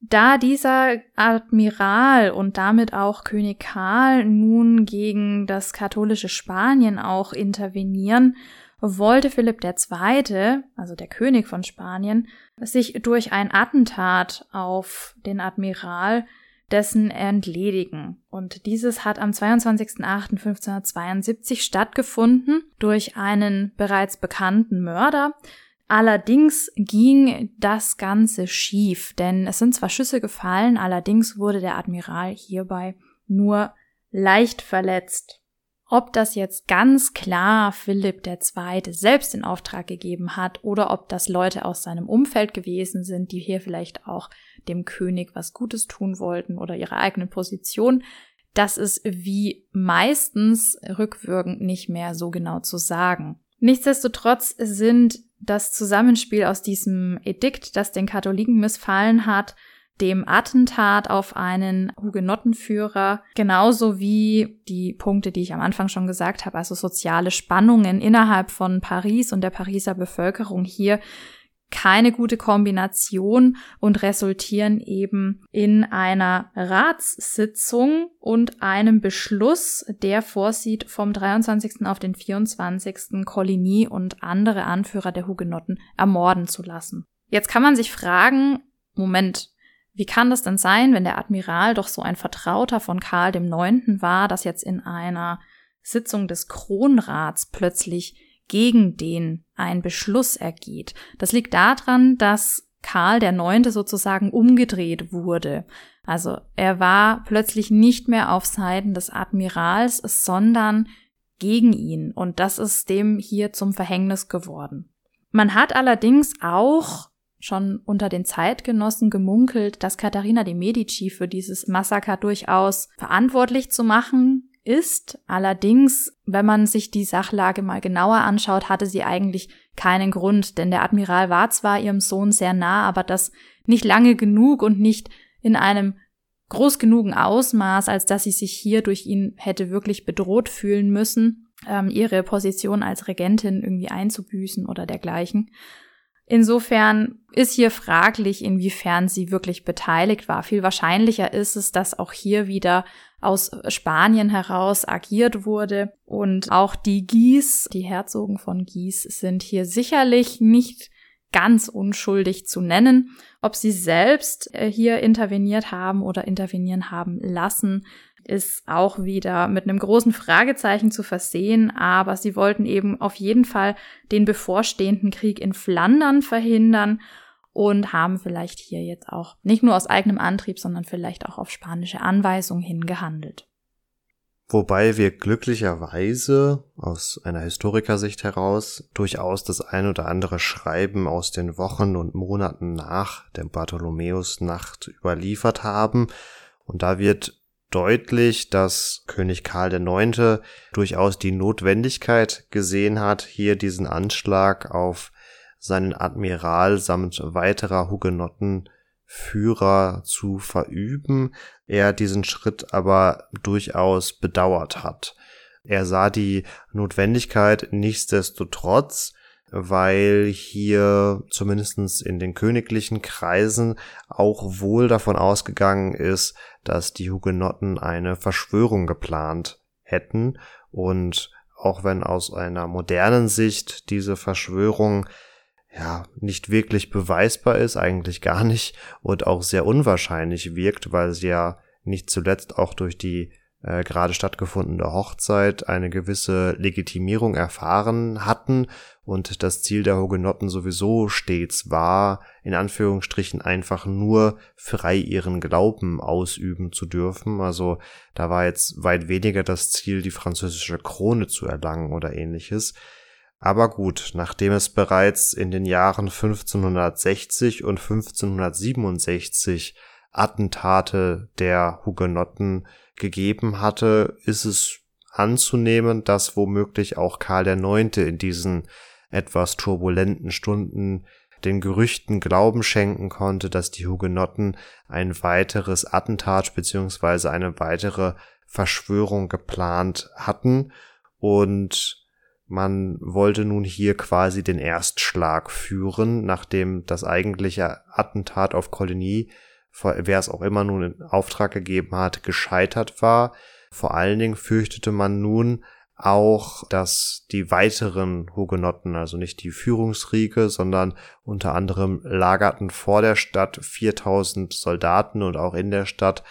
Da dieser Admiral und damit auch König Karl nun gegen das katholische Spanien auch intervenieren, wollte Philipp II., also der König von Spanien, sich durch ein Attentat auf den Admiral dessen entledigen. Und dieses hat am 22.08.1572 stattgefunden durch einen bereits bekannten Mörder, Allerdings ging das Ganze schief, denn es sind zwar Schüsse gefallen, allerdings wurde der Admiral hierbei nur leicht verletzt. Ob das jetzt ganz klar Philipp II. selbst in Auftrag gegeben hat oder ob das Leute aus seinem Umfeld gewesen sind, die hier vielleicht auch dem König was Gutes tun wollten oder ihre eigene Position, das ist wie meistens rückwirkend nicht mehr so genau zu sagen. Nichtsdestotrotz sind das Zusammenspiel aus diesem Edikt, das den Katholiken missfallen hat, dem Attentat auf einen Hugenottenführer, genauso wie die Punkte, die ich am Anfang schon gesagt habe, also soziale Spannungen innerhalb von Paris und der Pariser Bevölkerung hier keine gute Kombination und resultieren eben in einer Ratssitzung und einem Beschluss, der vorsieht, vom 23. auf den 24. Coligny und andere Anführer der Hugenotten ermorden zu lassen. Jetzt kann man sich fragen, Moment, wie kann das denn sein, wenn der Admiral doch so ein Vertrauter von Karl Neunten war, dass jetzt in einer Sitzung des Kronrats plötzlich gegen den ein Beschluss ergeht. Das liegt daran, dass Karl der Neunte sozusagen umgedreht wurde. Also er war plötzlich nicht mehr auf Seiten des Admirals, sondern gegen ihn. Und das ist dem hier zum Verhängnis geworden. Man hat allerdings auch schon unter den Zeitgenossen gemunkelt, dass Katharina de Medici für dieses Massaker durchaus verantwortlich zu machen ist. Allerdings, wenn man sich die Sachlage mal genauer anschaut, hatte sie eigentlich keinen Grund, denn der Admiral war zwar ihrem Sohn sehr nah, aber das nicht lange genug und nicht in einem groß genugen Ausmaß, als dass sie sich hier durch ihn hätte wirklich bedroht fühlen müssen, ähm, ihre Position als Regentin irgendwie einzubüßen oder dergleichen. Insofern ist hier fraglich, inwiefern sie wirklich beteiligt war. Viel wahrscheinlicher ist es, dass auch hier wieder aus Spanien heraus agiert wurde. Und auch die Gies, die Herzogen von Gies, sind hier sicherlich nicht ganz unschuldig zu nennen. Ob sie selbst äh, hier interveniert haben oder intervenieren haben lassen, ist auch wieder mit einem großen Fragezeichen zu versehen, aber sie wollten eben auf jeden Fall den bevorstehenden Krieg in Flandern verhindern und haben vielleicht hier jetzt auch nicht nur aus eigenem Antrieb, sondern vielleicht auch auf spanische Anweisung hin gehandelt. Wobei wir glücklicherweise aus einer Historikersicht heraus durchaus das ein oder andere Schreiben aus den Wochen und Monaten nach der Bartholomäusnacht überliefert haben. Und da wird deutlich, dass König Karl IX. durchaus die Notwendigkeit gesehen hat, hier diesen Anschlag auf seinen Admiral samt weiterer Hugenotten Führer zu verüben, er diesen Schritt aber durchaus bedauert hat. Er sah die Notwendigkeit nichtsdestotrotz, weil hier zumindestens in den königlichen Kreisen auch wohl davon ausgegangen ist, dass die Hugenotten eine Verschwörung geplant hätten. Und auch wenn aus einer modernen Sicht diese Verschwörung ja nicht wirklich beweisbar ist, eigentlich gar nicht und auch sehr unwahrscheinlich wirkt, weil sie ja nicht zuletzt auch durch die äh, gerade stattgefundene Hochzeit eine gewisse Legitimierung erfahren hatten und das Ziel der Hugenotten sowieso stets war, in Anführungsstrichen einfach nur frei ihren Glauben ausüben zu dürfen. Also da war jetzt weit weniger das Ziel, die französische Krone zu erlangen oder ähnliches. Aber gut, nachdem es bereits in den Jahren 1560 und 1567 Attentate der Hugenotten gegeben hatte, ist es anzunehmen, dass womöglich auch Karl IX. in diesen etwas turbulenten Stunden den Gerüchten Glauben schenken konnte, dass die Hugenotten ein weiteres Attentat beziehungsweise eine weitere Verschwörung geplant hatten und man wollte nun hier quasi den Erstschlag führen, nachdem das eigentliche Attentat auf Kolonie, wer es auch immer nun in Auftrag gegeben hat, gescheitert war. Vor allen Dingen fürchtete man nun auch, dass die weiteren Hugenotten, also nicht die Führungsriege, sondern unter anderem lagerten vor der Stadt 4000 Soldaten und auch in der Stadt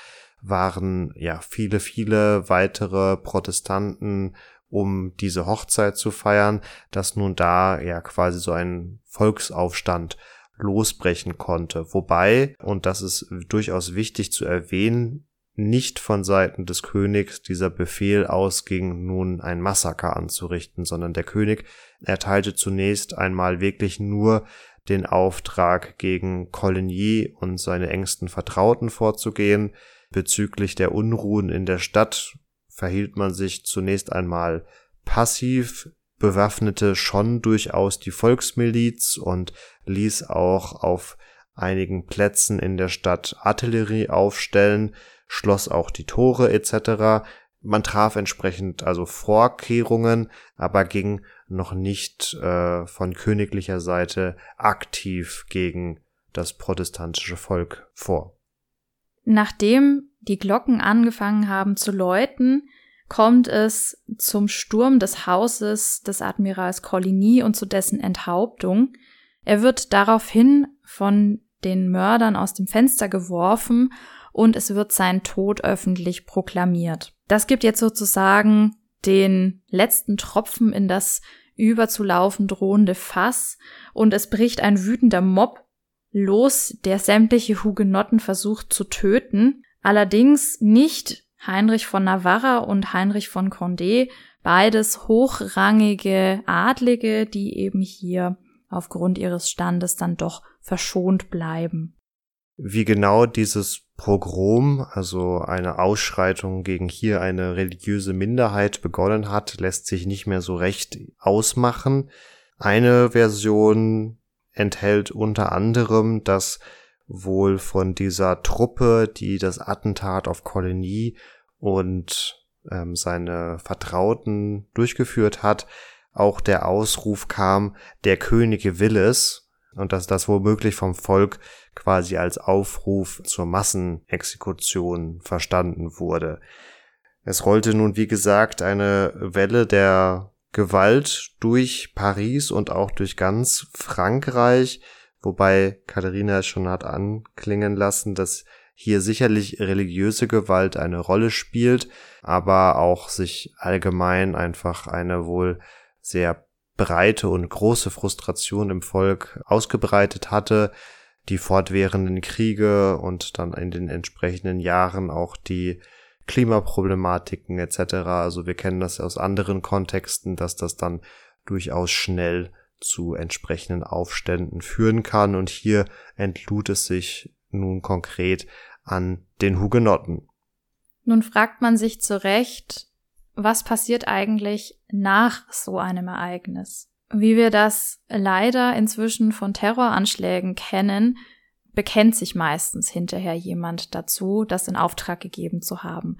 waren ja viele, viele weitere Protestanten um diese Hochzeit zu feiern, dass nun da ja quasi so ein Volksaufstand losbrechen konnte. Wobei, und das ist durchaus wichtig zu erwähnen, nicht von Seiten des Königs dieser Befehl ausging, nun ein Massaker anzurichten, sondern der König erteilte zunächst einmal wirklich nur den Auftrag, gegen Coligny und seine engsten Vertrauten vorzugehen. Bezüglich der Unruhen in der Stadt verhielt man sich zunächst einmal passiv, bewaffnete schon durchaus die Volksmiliz und ließ auch auf einigen Plätzen in der Stadt Artillerie aufstellen, schloss auch die Tore etc. Man traf entsprechend also Vorkehrungen, aber ging noch nicht äh, von königlicher Seite aktiv gegen das protestantische Volk vor. Nachdem die Glocken angefangen haben zu läuten, kommt es zum Sturm des Hauses des Admirals Coligny und zu dessen Enthauptung. Er wird daraufhin von den Mördern aus dem Fenster geworfen und es wird sein Tod öffentlich proklamiert. Das gibt jetzt sozusagen den letzten Tropfen in das überzulaufen drohende Fass und es bricht ein wütender Mob los, der sämtliche Hugenotten versucht zu töten. Allerdings nicht Heinrich von Navarra und Heinrich von Condé, beides hochrangige Adlige, die eben hier aufgrund ihres Standes dann doch verschont bleiben. Wie genau dieses Pogrom, also eine Ausschreitung gegen hier eine religiöse Minderheit begonnen hat, lässt sich nicht mehr so recht ausmachen. Eine Version enthält unter anderem, dass wohl von dieser Truppe, die das Attentat auf Kolonie und ähm, seine Vertrauten durchgeführt hat, auch der Ausruf kam, der Könige will es. und dass das womöglich vom Volk quasi als Aufruf zur Massenexekution verstanden wurde. Es rollte nun, wie gesagt, eine Welle der Gewalt durch Paris und auch durch ganz Frankreich, wobei Katharina schon hat anklingen lassen, dass hier sicherlich religiöse Gewalt eine Rolle spielt, aber auch sich allgemein einfach eine wohl sehr breite und große Frustration im Volk ausgebreitet hatte, die fortwährenden Kriege und dann in den entsprechenden Jahren auch die Klimaproblematiken etc. Also wir kennen das aus anderen Kontexten, dass das dann durchaus schnell zu entsprechenden Aufständen führen kann und hier entlud es sich nun konkret an den Hugenotten. Nun fragt man sich zu Recht, was passiert eigentlich nach so einem Ereignis? Wie wir das leider inzwischen von Terroranschlägen kennen, bekennt sich meistens hinterher jemand dazu, das in Auftrag gegeben zu haben.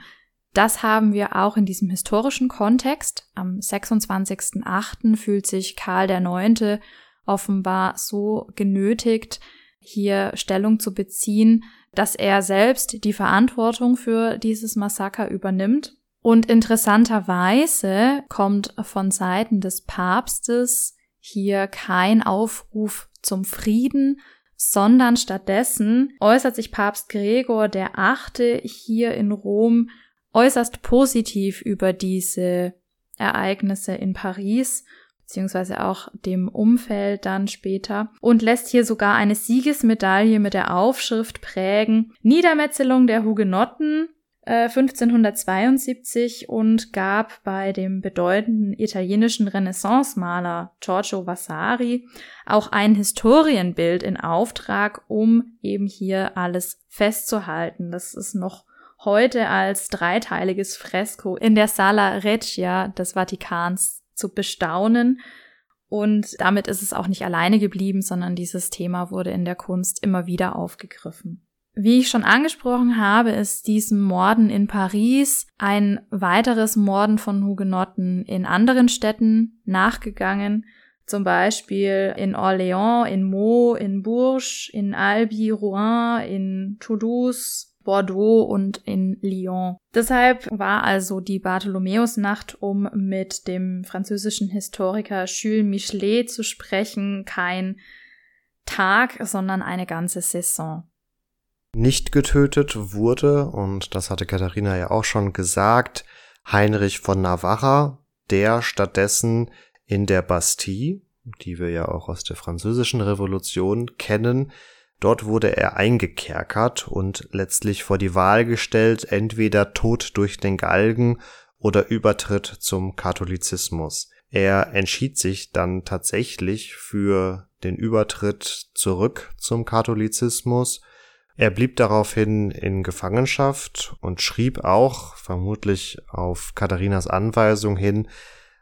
Das haben wir auch in diesem historischen Kontext. Am 26.08. fühlt sich Karl IX. offenbar so genötigt, hier Stellung zu beziehen, dass er selbst die Verantwortung für dieses Massaker übernimmt und interessanterweise kommt von Seiten des Papstes hier kein Aufruf zum Frieden, sondern stattdessen äußert sich Papst Gregor der Achte hier in Rom äußerst positiv über diese Ereignisse in Paris beziehungsweise auch dem Umfeld dann später und lässt hier sogar eine Siegesmedaille mit der Aufschrift prägen Niedermetzelung der Hugenotten 1572 äh, und gab bei dem bedeutenden italienischen Renaissance-Maler Giorgio Vasari auch ein Historienbild in Auftrag, um eben hier alles festzuhalten. Das ist noch heute als dreiteiliges Fresko in der Sala Regia des Vatikans zu bestaunen. Und damit ist es auch nicht alleine geblieben, sondern dieses Thema wurde in der Kunst immer wieder aufgegriffen. Wie ich schon angesprochen habe, ist diesem Morden in Paris ein weiteres Morden von Hugenotten in anderen Städten nachgegangen, zum Beispiel in Orléans, in Meaux, in Bourges, in Albi, Rouen, in Toulouse, Bordeaux und in Lyon. Deshalb war also die Bartholomäusnacht, um mit dem französischen Historiker Jules Michelet zu sprechen, kein Tag, sondern eine ganze Saison nicht getötet wurde, und das hatte Katharina ja auch schon gesagt, Heinrich von Navarra, der stattdessen in der Bastille, die wir ja auch aus der französischen Revolution kennen, dort wurde er eingekerkert und letztlich vor die Wahl gestellt, entweder Tod durch den Galgen oder Übertritt zum Katholizismus. Er entschied sich dann tatsächlich für den Übertritt zurück zum Katholizismus er blieb daraufhin in Gefangenschaft und schrieb auch, vermutlich auf Katharinas Anweisung hin,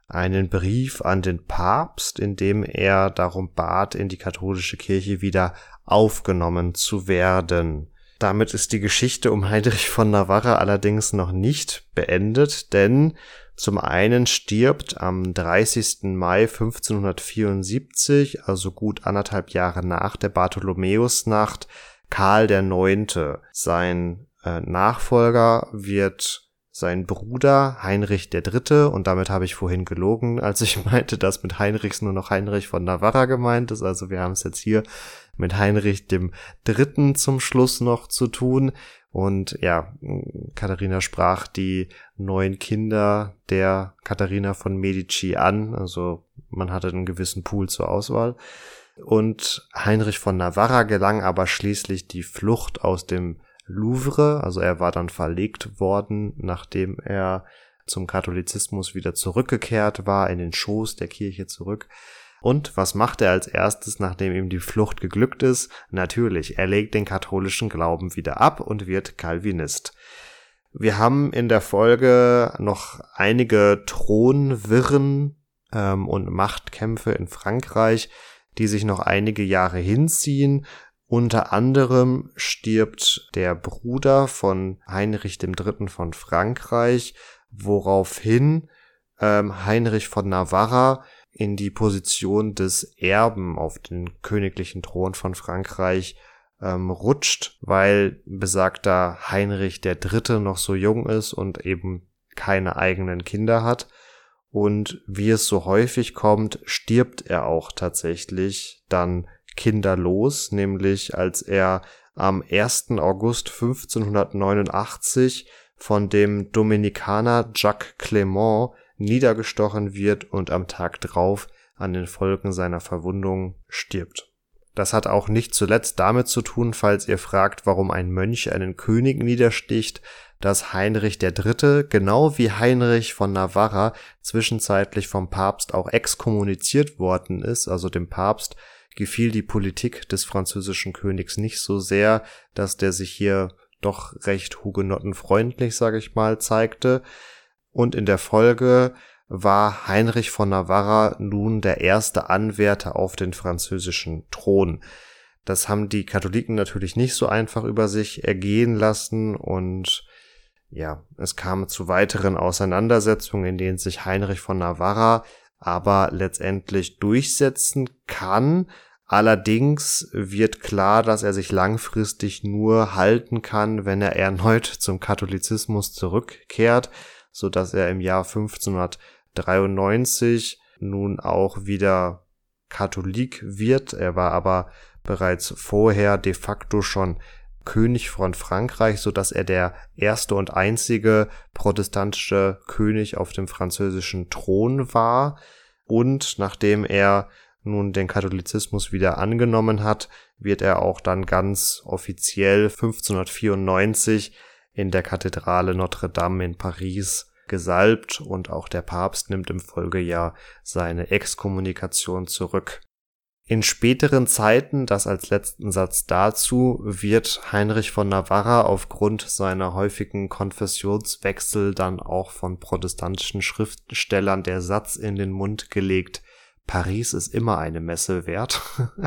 einen Brief an den Papst, in dem er darum bat, in die katholische Kirche wieder aufgenommen zu werden. Damit ist die Geschichte um Heinrich von Navarra allerdings noch nicht beendet, denn zum einen stirbt am 30. Mai 1574, also gut anderthalb Jahre nach der Bartholomäusnacht, Karl der Neunte. Sein äh, Nachfolger wird sein Bruder Heinrich der Dritte und damit habe ich vorhin gelogen, als ich <laughs> meinte, dass mit Heinrichs nur noch Heinrich von Navarra gemeint ist. Also wir haben es jetzt hier mit Heinrich dem Dritten zum Schluss noch zu tun. Und ja, Katharina sprach die neun Kinder der Katharina von Medici an. Also man hatte einen gewissen Pool zur Auswahl und Heinrich von Navarra gelang aber schließlich die Flucht aus dem Louvre, also er war dann verlegt worden, nachdem er zum Katholizismus wieder zurückgekehrt war, in den Schoß der Kirche zurück. Und was macht er als erstes, nachdem ihm die Flucht geglückt ist? Natürlich, er legt den katholischen Glauben wieder ab und wird Calvinist. Wir haben in der Folge noch einige Thronwirren ähm, und Machtkämpfe in Frankreich, die sich noch einige Jahre hinziehen. Unter anderem stirbt der Bruder von Heinrich III. von Frankreich, woraufhin ähm, Heinrich von Navarra in die Position des Erben auf den königlichen Thron von Frankreich ähm, rutscht, weil besagter Heinrich der Dritte noch so jung ist und eben keine eigenen Kinder hat. Und wie es so häufig kommt, stirbt er auch tatsächlich dann kinderlos, nämlich als er am 1. August 1589 von dem Dominikaner Jacques Clement niedergestochen wird und am Tag drauf an den Folgen seiner Verwundung stirbt. Das hat auch nicht zuletzt damit zu tun, falls ihr fragt, warum ein Mönch einen König niedersticht, dass Heinrich III., genau wie Heinrich von Navarra, zwischenzeitlich vom Papst auch exkommuniziert worden ist, also dem Papst gefiel die Politik des französischen Königs nicht so sehr, dass der sich hier doch recht hugenottenfreundlich, sage ich mal, zeigte. Und in der Folge war Heinrich von Navarra nun der erste Anwärter auf den französischen Thron. Das haben die Katholiken natürlich nicht so einfach über sich ergehen lassen und ja, es kam zu weiteren Auseinandersetzungen, in denen sich Heinrich von Navarra aber letztendlich durchsetzen kann. Allerdings wird klar, dass er sich langfristig nur halten kann, wenn er erneut zum Katholizismus zurückkehrt, so dass er im Jahr 1593 nun auch wieder Katholik wird. Er war aber bereits vorher de facto schon König von Frankreich, so dass er der erste und einzige protestantische König auf dem französischen Thron war. Und nachdem er nun den Katholizismus wieder angenommen hat, wird er auch dann ganz offiziell 1594 in der Kathedrale Notre Dame in Paris gesalbt und auch der Papst nimmt im Folgejahr seine Exkommunikation zurück. In späteren Zeiten, das als letzten Satz dazu, wird Heinrich von Navarra aufgrund seiner häufigen Konfessionswechsel dann auch von protestantischen Schriftstellern der Satz in den Mund gelegt, Paris ist immer eine Messe wert.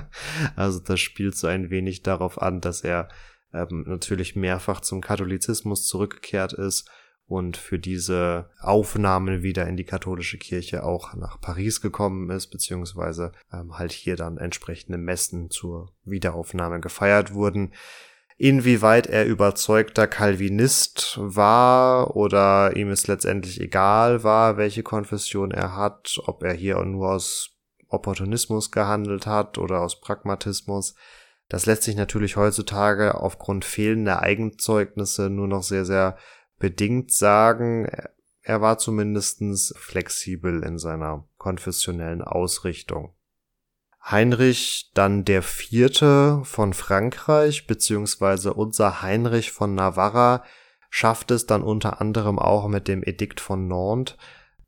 <laughs> also das spielt so ein wenig darauf an, dass er ähm, natürlich mehrfach zum Katholizismus zurückgekehrt ist und für diese Aufnahmen wieder in die katholische Kirche auch nach Paris gekommen ist, beziehungsweise ähm, halt hier dann entsprechende Messen zur Wiederaufnahme gefeiert wurden. Inwieweit er überzeugter Calvinist war oder ihm es letztendlich egal war, welche Konfession er hat, ob er hier nur aus Opportunismus gehandelt hat oder aus Pragmatismus, das lässt sich natürlich heutzutage aufgrund fehlender Eigenzeugnisse nur noch sehr, sehr bedingt sagen, er war zumindestens flexibel in seiner konfessionellen Ausrichtung. Heinrich dann der Vierte von Frankreich, beziehungsweise unser Heinrich von Navarra, schafft es dann unter anderem auch mit dem Edikt von Nantes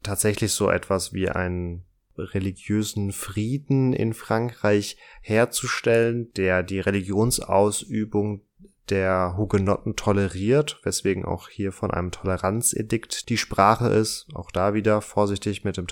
tatsächlich so etwas wie einen religiösen Frieden in Frankreich herzustellen, der die Religionsausübung der Hugenotten toleriert, weswegen auch hier von einem Toleranzedikt die Sprache ist. Auch da wieder vorsichtig mit dem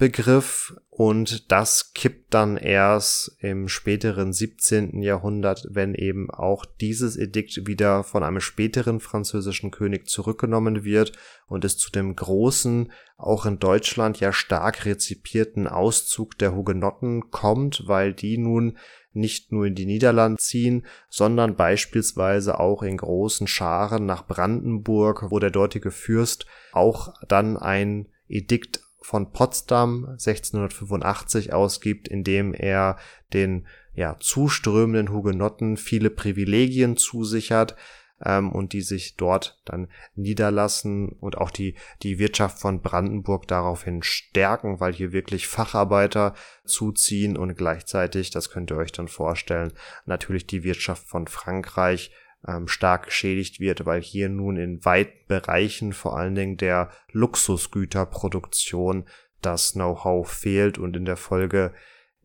Toleranzbegriff. Und das kippt dann erst im späteren 17. Jahrhundert, wenn eben auch dieses Edikt wieder von einem späteren französischen König zurückgenommen wird und es zu dem großen, auch in Deutschland ja stark rezipierten Auszug der Hugenotten kommt, weil die nun nicht nur in die Niederlande ziehen, sondern beispielsweise auch in großen Scharen nach Brandenburg, wo der dortige Fürst auch dann ein Edikt von Potsdam 1685 ausgibt, in dem er den ja, zuströmenden Hugenotten viele Privilegien zusichert, ähm, und die sich dort dann niederlassen und auch die, die Wirtschaft von Brandenburg daraufhin stärken, weil hier wirklich Facharbeiter zuziehen und gleichzeitig, das könnt ihr euch dann vorstellen, natürlich die Wirtschaft von Frankreich ähm, stark geschädigt wird, weil hier nun in weiten Bereichen vor allen Dingen der Luxusgüterproduktion das Know-how fehlt und in der Folge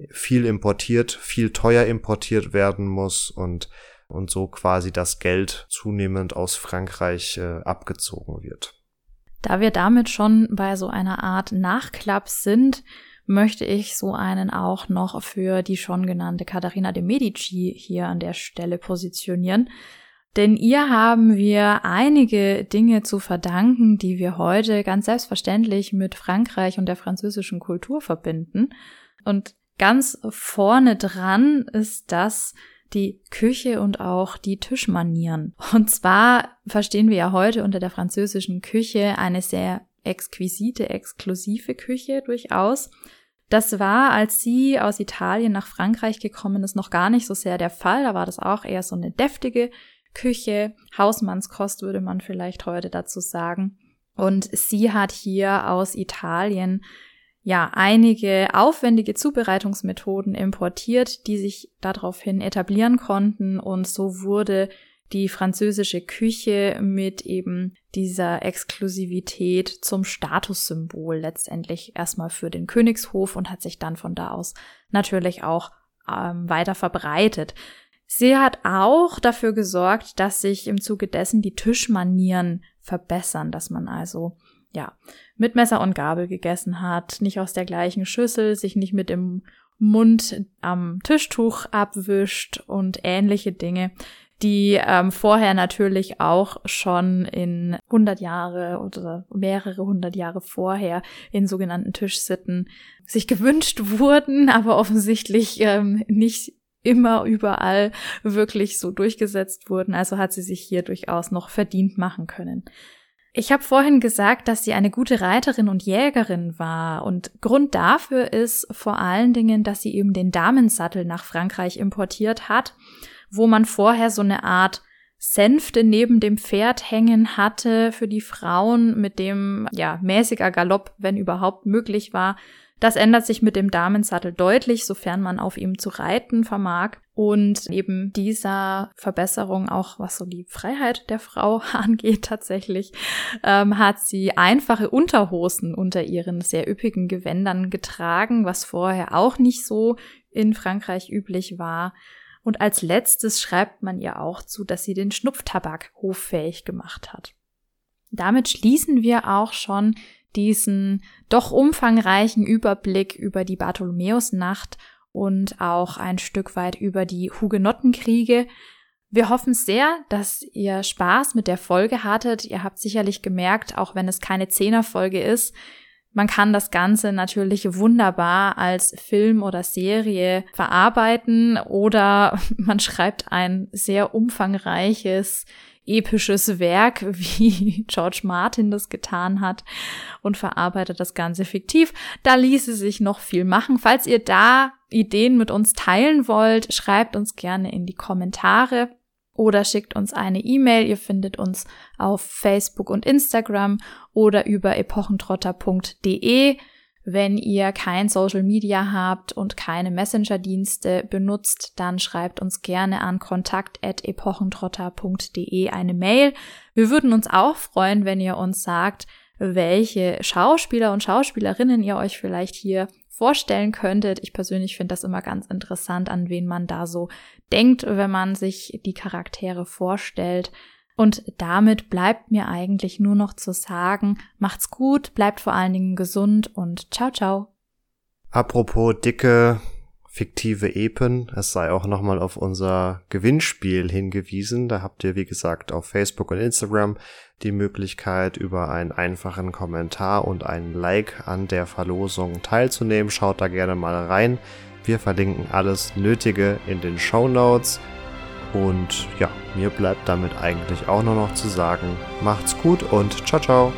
viel importiert, viel teuer importiert werden muss und und so quasi das Geld zunehmend aus Frankreich äh, abgezogen wird. Da wir damit schon bei so einer Art Nachklapp sind, möchte ich so einen auch noch für die schon genannte Katharina de Medici hier an der Stelle positionieren. Denn ihr haben wir einige Dinge zu verdanken, die wir heute ganz selbstverständlich mit Frankreich und der französischen Kultur verbinden. Und ganz vorne dran ist das, die Küche und auch die Tischmanieren. Und zwar verstehen wir ja heute unter der französischen Küche eine sehr exquisite, exklusive Küche durchaus. Das war, als sie aus Italien nach Frankreich gekommen ist, noch gar nicht so sehr der Fall. Da war das auch eher so eine deftige Küche, Hausmannskost würde man vielleicht heute dazu sagen. Und sie hat hier aus Italien ja einige aufwendige Zubereitungsmethoden importiert, die sich daraufhin etablieren konnten und so wurde die französische Küche mit eben dieser Exklusivität zum Statussymbol letztendlich erstmal für den Königshof und hat sich dann von da aus natürlich auch ähm, weiter verbreitet. Sie hat auch dafür gesorgt, dass sich im Zuge dessen die Tischmanieren verbessern, dass man also ja mit Messer und Gabel gegessen hat, nicht aus der gleichen Schüssel, sich nicht mit dem Mund am Tischtuch abwischt und ähnliche Dinge, die ähm, vorher natürlich auch schon in 100 Jahre oder mehrere hundert Jahre vorher in sogenannten Tischsitten sich gewünscht wurden, aber offensichtlich ähm, nicht immer überall wirklich so durchgesetzt wurden. Also hat sie sich hier durchaus noch verdient machen können. Ich habe vorhin gesagt, dass sie eine gute Reiterin und Jägerin war und Grund dafür ist vor allen Dingen, dass sie eben den Damensattel nach Frankreich importiert hat, wo man vorher so eine Art Sänfte neben dem Pferd hängen hatte für die Frauen, mit dem ja mäßiger Galopp, wenn überhaupt möglich war, das ändert sich mit dem Damensattel deutlich, sofern man auf ihm zu reiten vermag. Und eben dieser Verbesserung, auch was so die Freiheit der Frau <laughs> angeht tatsächlich, ähm, hat sie einfache Unterhosen unter ihren sehr üppigen Gewändern getragen, was vorher auch nicht so in Frankreich üblich war. Und als letztes schreibt man ihr auch zu, dass sie den Schnupftabak hoffähig gemacht hat. Damit schließen wir auch schon diesen doch umfangreichen Überblick über die Bartholomäusnacht und auch ein Stück weit über die Hugenottenkriege. Wir hoffen sehr, dass ihr Spaß mit der Folge hattet. Ihr habt sicherlich gemerkt, auch wenn es keine Zehnerfolge ist, man kann das Ganze natürlich wunderbar als Film oder Serie verarbeiten oder <laughs> man schreibt ein sehr umfangreiches episches Werk, <laughs> wie George Martin das getan hat und verarbeitet das Ganze fiktiv. Da ließe sich noch viel machen. Falls ihr da Ideen mit uns teilen wollt, schreibt uns gerne in die Kommentare oder schickt uns eine E-Mail. Ihr findet uns auf Facebook und Instagram oder über epochentrotter.de. Wenn ihr kein Social Media habt und keine Messenger-Dienste benutzt, dann schreibt uns gerne an kontakt.epochentrotter.de eine Mail. Wir würden uns auch freuen, wenn ihr uns sagt, welche Schauspieler und Schauspielerinnen ihr euch vielleicht hier vorstellen könntet. Ich persönlich finde das immer ganz interessant, an wen man da so denkt, wenn man sich die Charaktere vorstellt. Und damit bleibt mir eigentlich nur noch zu sagen, macht's gut, bleibt vor allen Dingen gesund und ciao, ciao. Apropos dicke fiktive Epen, es sei auch nochmal auf unser Gewinnspiel hingewiesen. Da habt ihr, wie gesagt, auf Facebook und Instagram die Möglichkeit, über einen einfachen Kommentar und einen Like an der Verlosung teilzunehmen. Schaut da gerne mal rein. Wir verlinken alles Nötige in den Show Notes. Und ja, mir bleibt damit eigentlich auch nur noch zu sagen, macht's gut und ciao, ciao.